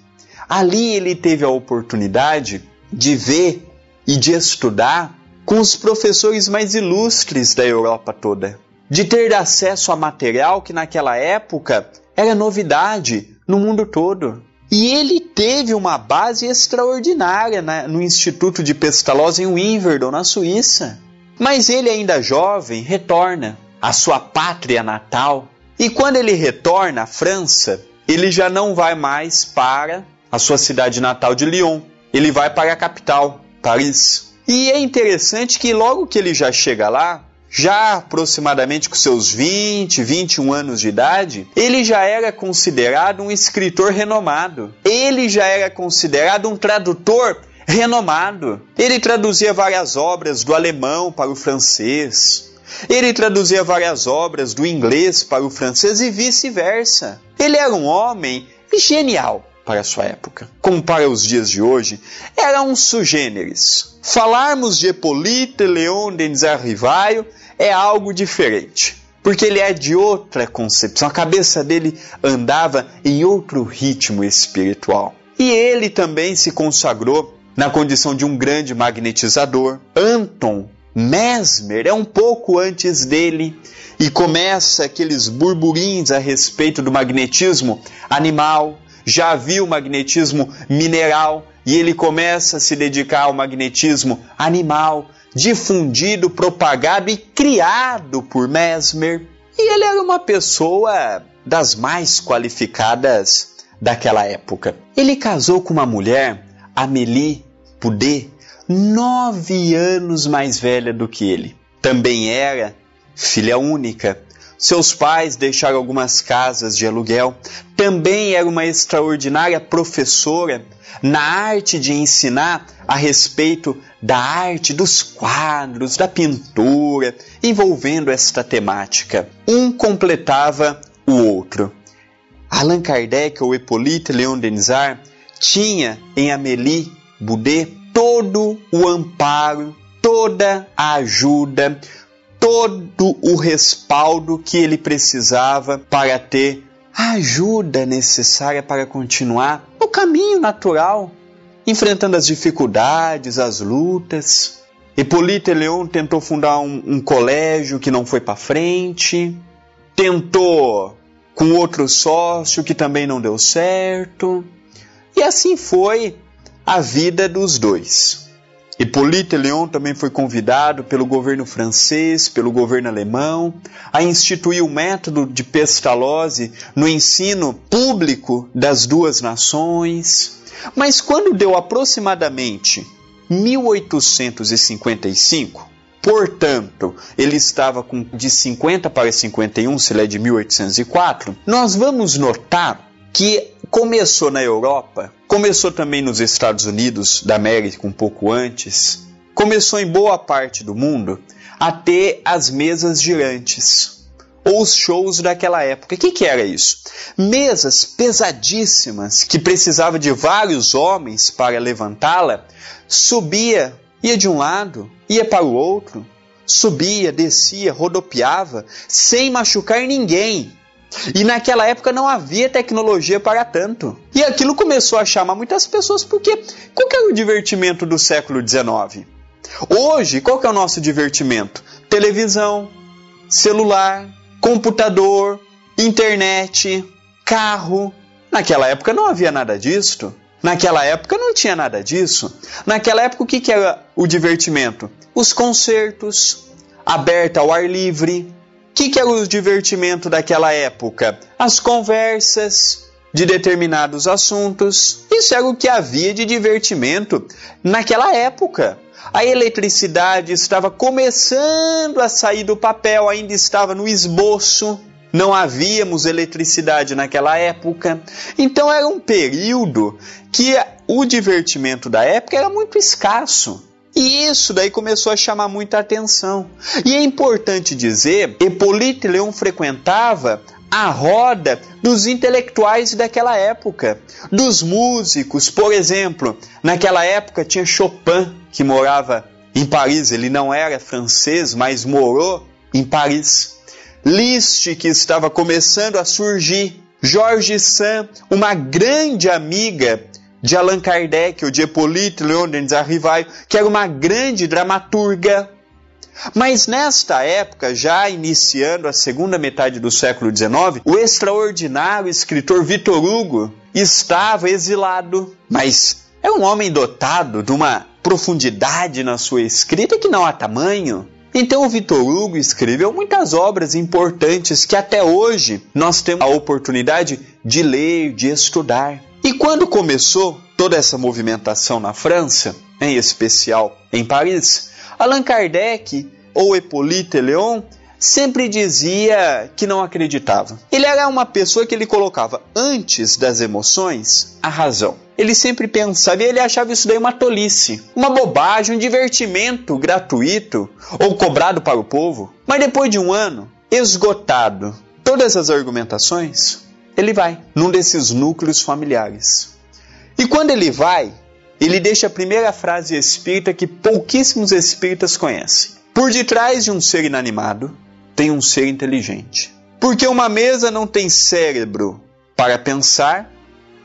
Ali ele teve a oportunidade de ver e de estudar com os professores mais ilustres da Europa toda, de ter acesso a material que naquela época era novidade no mundo todo. E ele teve uma base extraordinária na, no Instituto de Pestalozzi em Wimbledon, na Suíça. Mas ele, ainda jovem, retorna à sua pátria natal. E quando ele retorna à França, ele já não vai mais para a sua cidade natal de Lyon. Ele vai para a capital, Paris. E é interessante que logo que ele já chega lá, já aproximadamente com seus 20, 21 anos de idade, ele já era considerado um escritor renomado. Ele já era considerado um tradutor renomado. Ele traduzia várias obras do alemão para o francês. Ele traduzia várias obras do inglês para o francês e vice-versa. Ele era um homem genial para sua época. Como para os dias de hoje, era um sugêneres. Falarmos de Hippolyte Leon Denis Arrivaio é algo diferente. Porque ele é de outra concepção, a cabeça dele andava em outro ritmo espiritual. E ele também se consagrou na condição de um grande magnetizador. Anton Mesmer é um pouco antes dele e começa aqueles burburinhos a respeito do magnetismo animal, já viu o magnetismo mineral e ele começa a se dedicar ao magnetismo animal, difundido, propagado e criado por Mesmer. E ele era uma pessoa das mais qualificadas daquela época. Ele casou com uma mulher, Amélie Poudet, nove anos mais velha do que ele. Também era filha única. Seus pais deixaram algumas casas de aluguel. Também era uma extraordinária professora na arte de ensinar a respeito da arte dos quadros, da pintura, envolvendo esta temática. Um completava o outro. Allan Kardec ou Hippolyte Leon Denisard tinha em Amélie Boudet todo o amparo, toda a ajuda, todo o respaldo que ele precisava para ter a ajuda necessária para continuar no caminho natural enfrentando as dificuldades, as lutas. Hippolyte Leon tentou fundar um, um colégio que não foi para frente, tentou com outro sócio que também não deu certo, e assim foi a vida dos dois. Hippolyte Leon também foi convidado pelo governo francês, pelo governo alemão, a instituir o método de Pestalozzi no ensino público das duas nações. Mas quando deu aproximadamente 1855, portanto, ele estava com de 50 para 51, se ele é de 1804, nós vamos notar que começou na Europa, começou também nos Estados Unidos da América um pouco antes, começou em boa parte do mundo a ter as mesas girantes. ou os shows daquela época. O que, que era isso? Mesas pesadíssimas que precisava de vários homens para levantá-la, subia, ia de um lado, ia para o outro, subia, descia, rodopiava, sem machucar ninguém. E naquela época não havia tecnologia para tanto. E aquilo começou a chamar muitas pessoas, porque qual que era o divertimento do século XIX? Hoje, qual que é o nosso divertimento? Televisão, celular, computador, internet, carro. Naquela época não havia nada disto. Naquela época não tinha nada disso. Naquela época o que, que era o divertimento? Os concertos, aberta ao ar livre, que, que era o divertimento daquela época? As conversas de determinados assuntos. Isso era o que havia de divertimento naquela época. A eletricidade estava começando a sair do papel, ainda estava no esboço. Não havíamos eletricidade naquela época. Então era um período que o divertimento da época era muito escasso. E isso daí começou a chamar muita atenção. E é importante dizer, Hipólito Leão frequentava a roda dos intelectuais daquela época, dos músicos, por exemplo. Naquela época tinha Chopin, que morava em Paris, ele não era francês, mas morou em Paris. Liszt, que estava começando a surgir. Jorge Sand, uma grande amiga de Allan Kardec ou de Hippolyte Leon Arrivaio, que era uma grande dramaturga. Mas nesta época, já iniciando a segunda metade do século XIX, o extraordinário escritor Victor Hugo estava exilado, mas é um homem dotado de uma profundidade na sua escrita que não há tamanho. Então o Victor Hugo escreveu muitas obras importantes que até hoje nós temos a oportunidade de ler, de estudar. E quando começou toda essa movimentação na França, em especial em Paris, Allan Kardec ou Hippolyte Leon sempre dizia que não acreditava. Ele era uma pessoa que ele colocava antes das emoções a razão. Ele sempre pensava e ele achava isso daí uma tolice, uma bobagem, um divertimento gratuito ou cobrado para o povo. Mas depois de um ano, esgotado todas as argumentações, ele vai num desses núcleos familiares. E quando ele vai, ele deixa a primeira frase espírita que pouquíssimos espíritas conhecem. Por detrás de um ser inanimado tem um ser inteligente. Porque uma mesa não tem cérebro para pensar,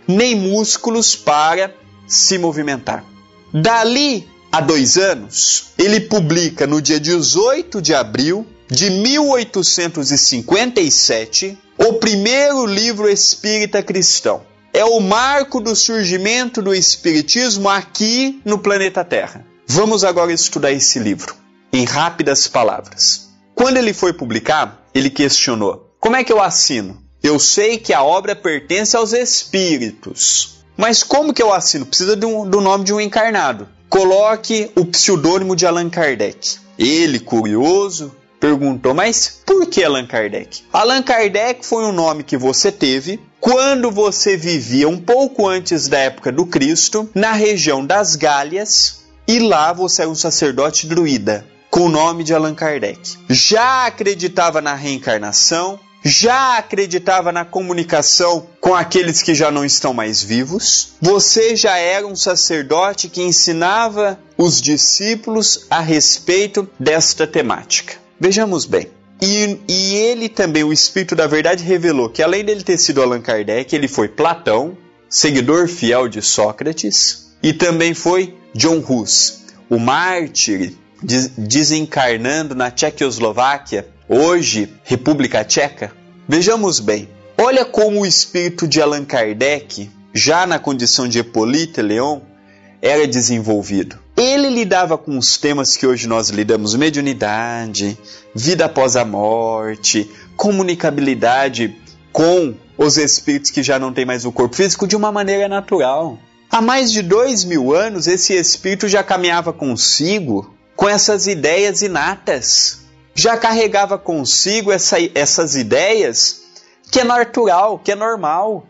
nem músculos para se movimentar. Dali a dois anos, ele publica no dia 18 de abril de 1857 o primeiro livro espírita cristão. É o marco do surgimento do espiritismo aqui no planeta Terra. Vamos agora estudar esse livro, em rápidas palavras. Quando ele foi publicar, ele questionou: Como é que eu assino? Eu sei que a obra pertence aos espíritos. Mas como que eu assino? Precisa um, do nome de um encarnado. Coloque o pseudônimo de Allan Kardec. Ele, curioso, perguntou: Mas por que Allan Kardec? Allan Kardec foi um nome que você teve quando você vivia um pouco antes da época do Cristo, na região das Gálias, e lá você era um sacerdote druida, com o nome de Allan Kardec. Já acreditava na reencarnação, já acreditava na comunicação com aqueles que já não estão mais vivos. Você já era um sacerdote que ensinava os discípulos a respeito desta temática. Vejamos bem. E, e, ele também, o Espírito da Verdade, revelou que além dele ter sido Allan Kardec, ele foi Platão, seguidor fiel de Sócrates, e também foi John Hus, o mártir desencarnando na Tchecoslováquia, hoje República Tcheca. Vejamos bem, olha como o espírito de Allan Kardec, já na condição de Hippolyte Leon, era desenvolvido. Ele lidava com os temas que hoje nós lidamos: mediunidade, vida após a morte, comunicabilidade com os espíritos que já não têm mais o corpo físico de uma maneira natural. Há mais de dois mil anos, esse espírito já caminhava consigo com essas ideias inatas. Já carregava consigo essa, essas ideias que é natural, que é normal.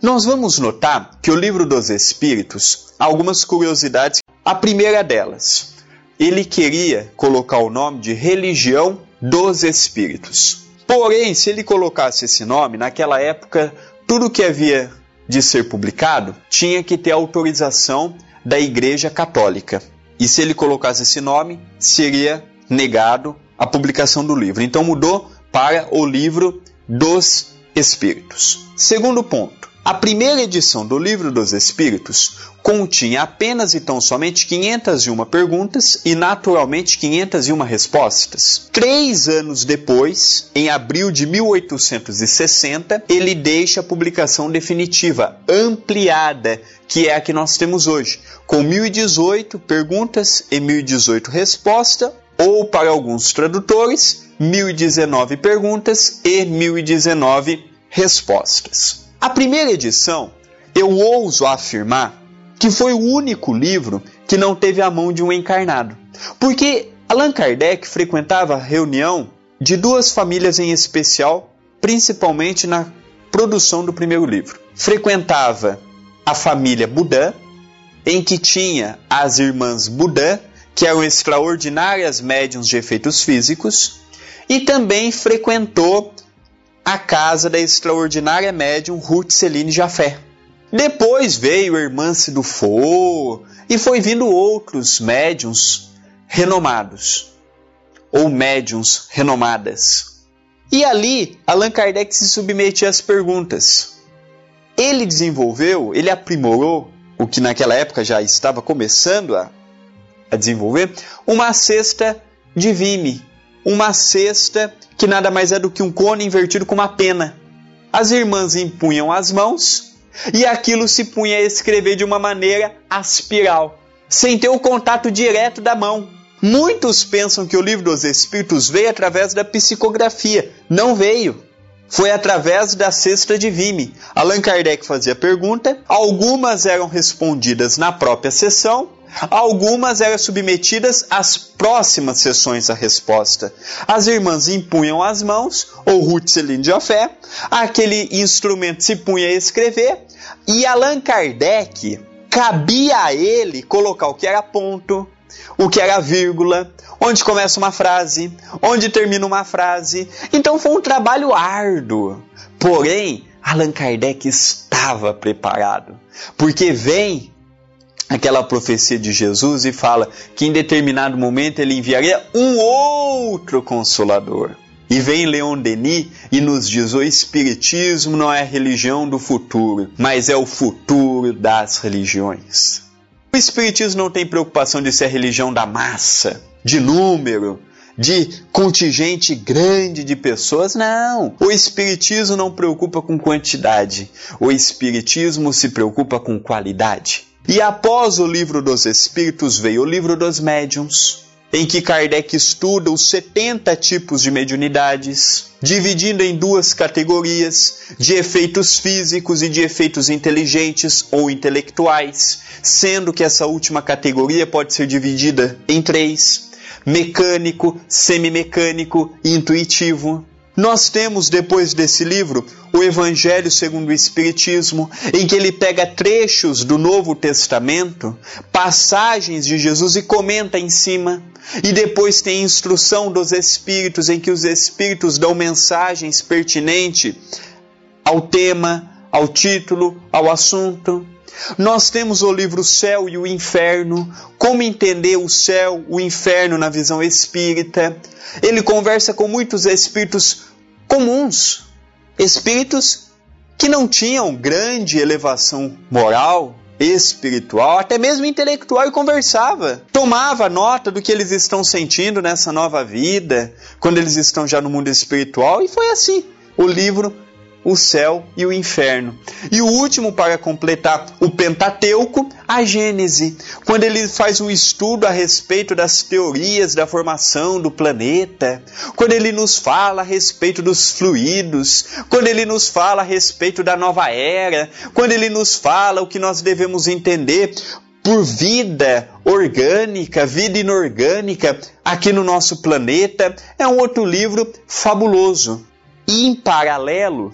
Nós vamos notar que o livro dos Espíritos, algumas curiosidades a primeira delas, ele queria colocar o nome de religião dos espíritos. Porém, se ele colocasse esse nome, naquela época, tudo que havia de ser publicado tinha que ter autorização da Igreja Católica. E se ele colocasse esse nome, seria negado a publicação do livro. Então mudou para o livro dos Espíritos. Segundo ponto. A primeira edição do Livro dos Espíritos continha apenas e tão somente 501 perguntas e, naturalmente, 501 respostas. Três anos depois, em abril de 1860, ele deixa a publicação definitiva, ampliada, que é a que nós temos hoje, com 1018 perguntas e 1018 respostas, ou, para alguns tradutores, 1019 perguntas e 1019 respostas. A primeira edição, eu ouso afirmar que foi o único livro que não teve a mão de um encarnado. Porque Allan Kardec frequentava reunião de duas famílias em especial, principalmente na produção do primeiro livro. Frequentava a família Budan, em que tinha as irmãs Budan, que eram extraordinárias médiums de efeitos físicos, e também frequentou a casa da extraordinária médium Ruth Celine Jafé. Depois veio a irmã Sidufo e foi vindo outros médiums renomados ou médiums renomadas. E ali Allan Kardec se submetia às perguntas. Ele desenvolveu, ele aprimorou o que naquela época já estava começando a, a desenvolver, uma cesta de vime, uma cesta que nada mais é do que um cone invertido com uma pena. As irmãs empunham as mãos e aquilo se punha a escrever de uma maneira aspiral, sem ter o contato direto da mão. Muitos pensam que o livro dos Espíritos veio através da psicografia. Não veio. Foi através da cesta de Vime. Allan Kardec fazia pergunta, algumas eram respondidas na própria sessão, Algumas eram submetidas às próximas sessões da resposta. As irmãs impunham as mãos, ou Ruth Celine de Afé, aquele instrumento se punha a escrever, e Allan Kardec cabia a ele colocar o que era ponto, o que era vírgula, onde começa uma frase, onde termina uma frase. Então foi um trabalho árduo. Porém, Allan Kardec estava preparado, porque vem aquela profecia de Jesus e fala que em determinado momento ele enviaria um outro consolador. E vem Leon Denis e nos diz: o Espiritismo não é a religião do futuro, mas é o futuro das religiões. O Espiritismo não tem preocupação de ser a religião da massa, de número, de contingente grande de pessoas, não. O Espiritismo não preocupa com quantidade, o Espiritismo se preocupa com qualidade. E após o livro dos Espíritos veio o livro dos Médiuns, em que Kardec estuda os 70 tipos de mediunidades, dividindo em duas categorias, de efeitos físicos e de efeitos inteligentes ou intelectuais, sendo que essa última categoria pode ser dividida em três: mecânico, semimecânico e intuitivo. Nós temos, depois desse livro, o Evangelho segundo o Espiritismo, em que ele pega trechos do Novo Testamento, passagens de Jesus e comenta em cima. E depois tem instrução dos Espíritos, em que os Espíritos dão mensagens pertinentes ao tema, ao título, ao assunto. Nós temos o livro Céu e o Inferno, como entender o céu, o inferno na visão espírita. Ele conversa com muitos espíritos comuns, espíritos que não tinham grande elevação moral, espiritual, até mesmo intelectual, e conversava. Tomava nota do que eles estão sentindo nessa nova vida, quando eles estão já no mundo espiritual, e foi assim. O livro o céu e o inferno. E o último, para completar o Pentateuco, a Gênese, quando ele faz um estudo a respeito das teorias da formação do planeta, quando ele nos fala a respeito dos fluidos, quando ele nos fala a respeito da nova era, quando ele nos fala o que nós devemos entender por vida orgânica, vida inorgânica aqui no nosso planeta, é um outro livro fabuloso. E em paralelo,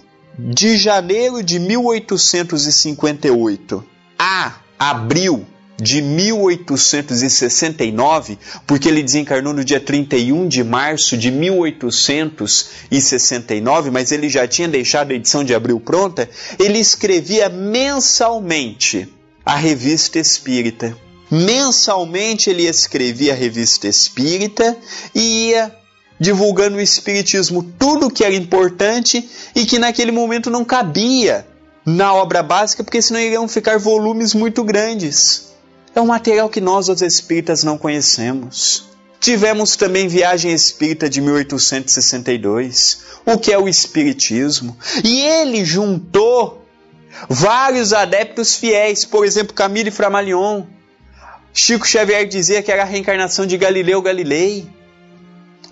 de janeiro de 1858 a abril de 1869, porque ele desencarnou no dia 31 de março de 1869, mas ele já tinha deixado a edição de abril pronta, ele escrevia mensalmente a revista espírita. Mensalmente ele escrevia a revista espírita e ia divulgando o espiritismo, tudo que era importante e que naquele momento não cabia na obra básica, porque senão iriam ficar volumes muito grandes. É um material que nós, os espíritas, não conhecemos. Tivemos também Viagem Espírita de 1862, o que é o Espiritismo, e ele juntou vários adeptos fiéis, por exemplo, Camille Flammarion. Chico Xavier dizia que era a reencarnação de Galileu Galilei,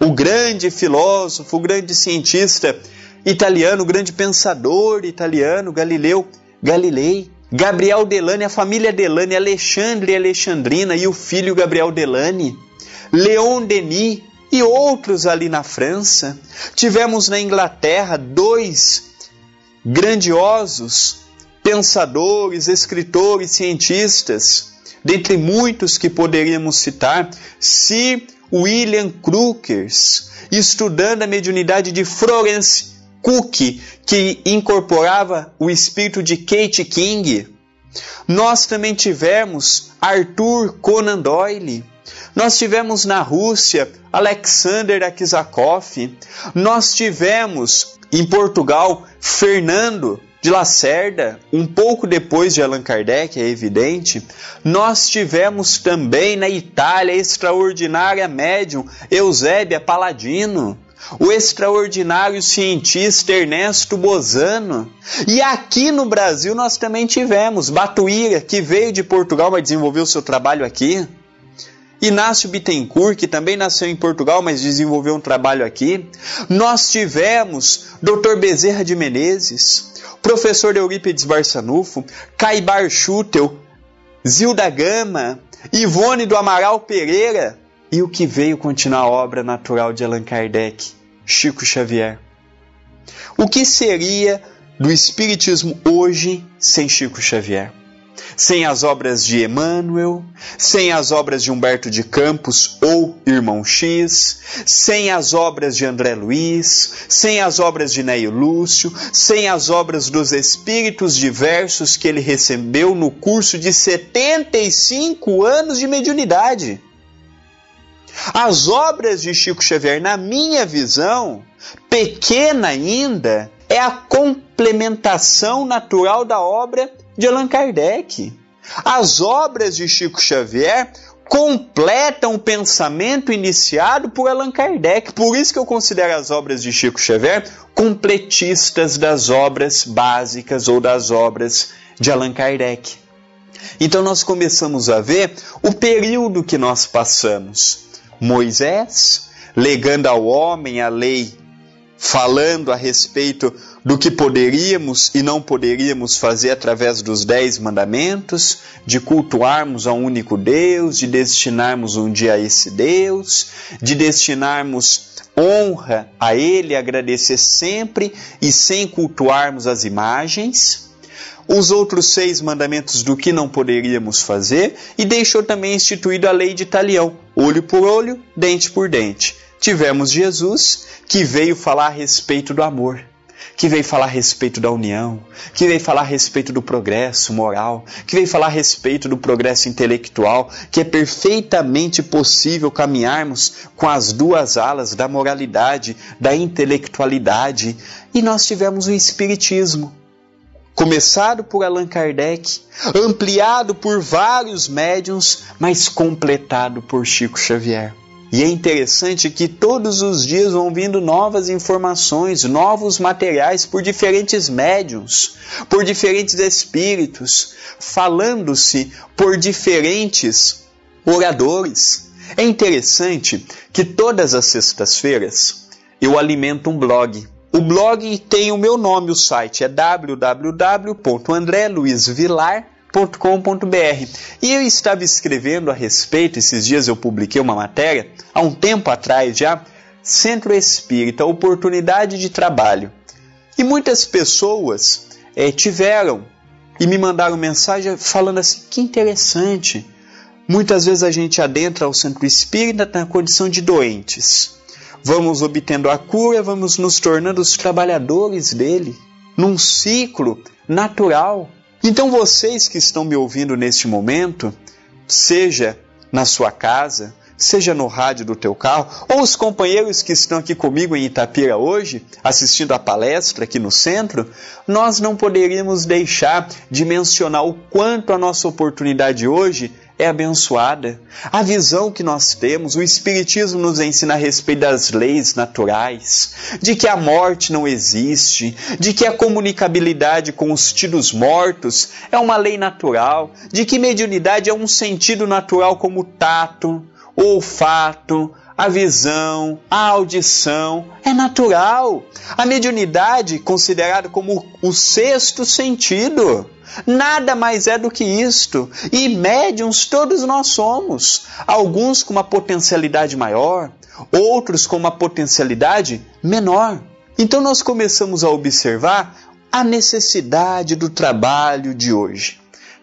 o grande filósofo, o grande cientista italiano, o grande pensador italiano, Galileu Galilei. Gabriel Delane, a família Delane, Alexandre e Alexandrina e o filho Gabriel Delane, Leon Denis e outros ali na França. Tivemos na Inglaterra dois grandiosos pensadores, escritores, cientistas, dentre muitos que poderíamos citar, Sir William Crookers, estudando a mediunidade de Florence Cook, que incorporava o espírito de Kate King. Nós também tivemos Arthur Conan Doyle. Nós tivemos na Rússia Alexander Akizakov. Nós tivemos em Portugal Fernando de Lacerda, um pouco depois de Allan Kardec, é evidente. Nós tivemos também na Itália a extraordinária médium Eusébia Paladino o extraordinário cientista Ernesto Bozano. E aqui no Brasil nós também tivemos Batuíra, que veio de Portugal, mas desenvolveu seu trabalho aqui. Inácio Bittencourt, que também nasceu em Portugal, mas desenvolveu um trabalho aqui. Nós tivemos Dr. Bezerra de Menezes, professor Eurípides Barçanufo, Caibar Schutel, Zilda Gama, Ivone do Amaral Pereira, e o que veio continuar a obra natural de Allan Kardec, Chico Xavier. O que seria do Espiritismo hoje sem Chico Xavier? Sem as obras de Emmanuel, sem as obras de Humberto de Campos ou Irmão X, sem as obras de André Luiz, sem as obras de Neio Lúcio, sem as obras dos espíritos diversos que ele recebeu no curso de 75 anos de mediunidade. As obras de Chico Xavier, na minha visão, pequena ainda, é a complementação natural da obra de Allan Kardec. As obras de Chico Xavier completam o pensamento iniciado por Allan Kardec. Por isso que eu considero as obras de Chico Xavier completistas das obras básicas ou das obras de Allan Kardec. Então nós começamos a ver o período que nós passamos. Moisés, legando ao homem a lei, falando a respeito do que poderíamos e não poderíamos fazer através dos dez mandamentos, de cultuarmos a um único Deus, de destinarmos um dia a esse Deus, de destinarmos honra a Ele, agradecer sempre e sem cultuarmos as imagens. Os outros seis mandamentos do que não poderíamos fazer e deixou também instituído a lei de talião, olho por olho, dente por dente. Tivemos Jesus, que veio falar a respeito do amor, que veio falar a respeito da união, que veio falar a respeito do progresso moral, que veio falar a respeito do progresso intelectual, que é perfeitamente possível caminharmos com as duas alas da moralidade, da intelectualidade. E nós tivemos o Espiritismo, começado por Allan Kardec, ampliado por vários médiums, mas completado por Chico Xavier. E é interessante que todos os dias vão vindo novas informações, novos materiais por diferentes médiums, por diferentes espíritos, falando-se por diferentes oradores. É interessante que todas as sextas-feiras eu alimento um blog o blog tem o meu nome, o site é e eu estava escrevendo a respeito, esses dias eu publiquei uma matéria, há um tempo atrás já, Centro Espírita, oportunidade de trabalho. E muitas pessoas é, tiveram e me mandaram mensagem falando assim: que interessante, Muitas vezes a gente adentra ao centro espírita na condição de doentes. Vamos obtendo a cura, vamos nos tornando os trabalhadores dele, num ciclo natural. Então, vocês que estão me ouvindo neste momento, seja na sua casa, seja no rádio do teu carro, ou os companheiros que estão aqui comigo em Itapira hoje, assistindo a palestra aqui no centro, nós não poderíamos deixar de mencionar o quanto a nossa oportunidade hoje é abençoada. A visão que nós temos, o Espiritismo nos ensina a respeito das leis naturais, de que a morte não existe, de que a comunicabilidade com os tidos mortos é uma lei natural, de que mediunidade é um sentido natural como tato, olfato, a visão, a audição, é natural. A mediunidade, considerada como o sexto sentido, nada mais é do que isto. E médiums todos nós somos. Alguns com uma potencialidade maior, outros com uma potencialidade menor. Então nós começamos a observar a necessidade do trabalho de hoje.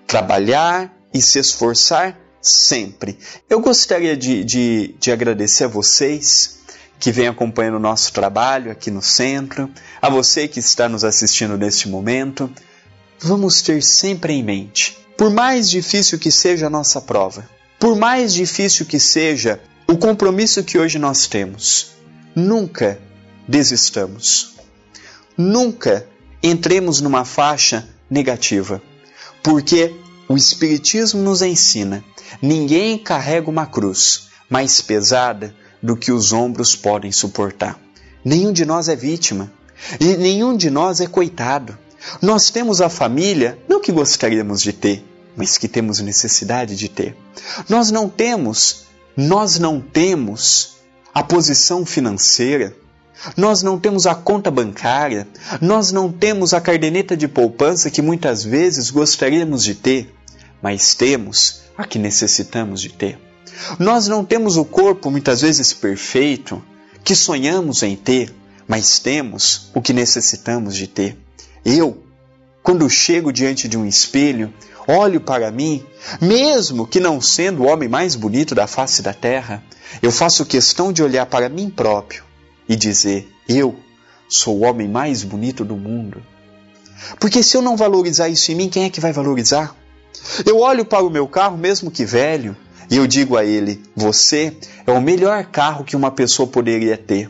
Trabalhar e se esforçar sempre. Eu gostaria de, de, de agradecer a vocês que vem acompanhando o nosso trabalho aqui no centro, a você que está nos assistindo neste momento. Vamos ter sempre em mente, por mais difícil que seja a nossa prova, por mais difícil que seja o compromisso que hoje nós temos, nunca desistamos. Nunca entremos numa faixa negativa, porque o Espiritismo nos ensina Ninguém carrega uma cruz mais pesada do que os ombros podem suportar. Nenhum de nós é vítima e nenhum de nós é coitado. Nós temos a família, não que gostaríamos de ter, mas que temos necessidade de ter. Nós não temos, nós não temos a posição financeira, nós não temos a conta bancária, nós não temos a cardeneta de poupança que muitas vezes gostaríamos de ter, mas temos a que necessitamos de ter. Nós não temos o corpo muitas vezes perfeito que sonhamos em ter, mas temos o que necessitamos de ter. Eu, quando chego diante de um espelho, olho para mim, mesmo que não sendo o homem mais bonito da face da terra, eu faço questão de olhar para mim próprio e dizer: Eu sou o homem mais bonito do mundo. Porque se eu não valorizar isso em mim, quem é que vai valorizar? Eu olho para o meu carro, mesmo que velho, e eu digo a ele: Você é o melhor carro que uma pessoa poderia ter,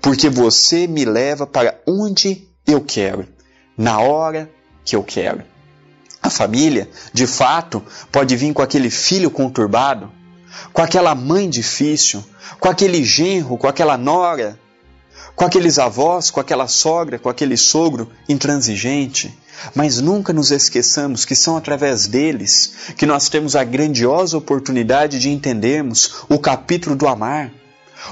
porque você me leva para onde eu quero, na hora que eu quero. A família, de fato, pode vir com aquele filho conturbado, com aquela mãe difícil, com aquele genro, com aquela nora, com aqueles avós, com aquela sogra, com aquele sogro intransigente, mas nunca nos esqueçamos que são através deles que nós temos a grandiosa oportunidade de entendermos o capítulo do amar,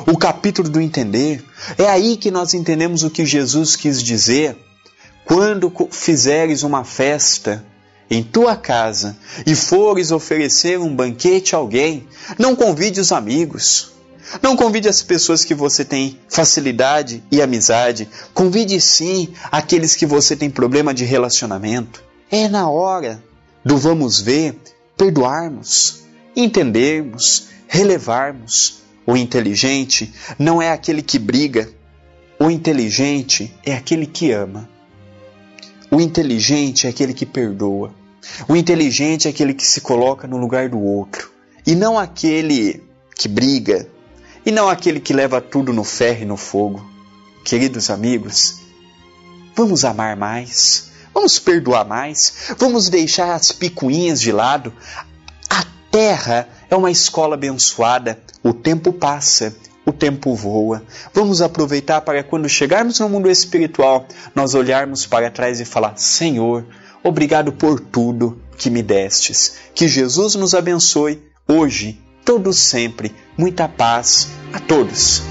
o capítulo do entender. É aí que nós entendemos o que Jesus quis dizer. Quando fizeres uma festa em tua casa e fores oferecer um banquete a alguém, não convide os amigos, não convide as pessoas que você tem facilidade e amizade. Convide sim aqueles que você tem problema de relacionamento. É na hora do vamos ver, perdoarmos, entendermos, relevarmos. O inteligente não é aquele que briga. O inteligente é aquele que ama. O inteligente é aquele que perdoa. O inteligente é aquele que se coloca no lugar do outro. E não aquele que briga, e não aquele que leva tudo no ferro e no fogo. Queridos amigos, vamos amar mais, vamos perdoar mais, vamos deixar as picuinhas de lado. A terra é uma escola abençoada, o tempo passa, o tempo voa. Vamos aproveitar para quando chegarmos no mundo espiritual, nós olharmos para trás e falar: Senhor, obrigado por tudo que me destes. Que Jesus nos abençoe hoje, todo sempre Muita paz a todos.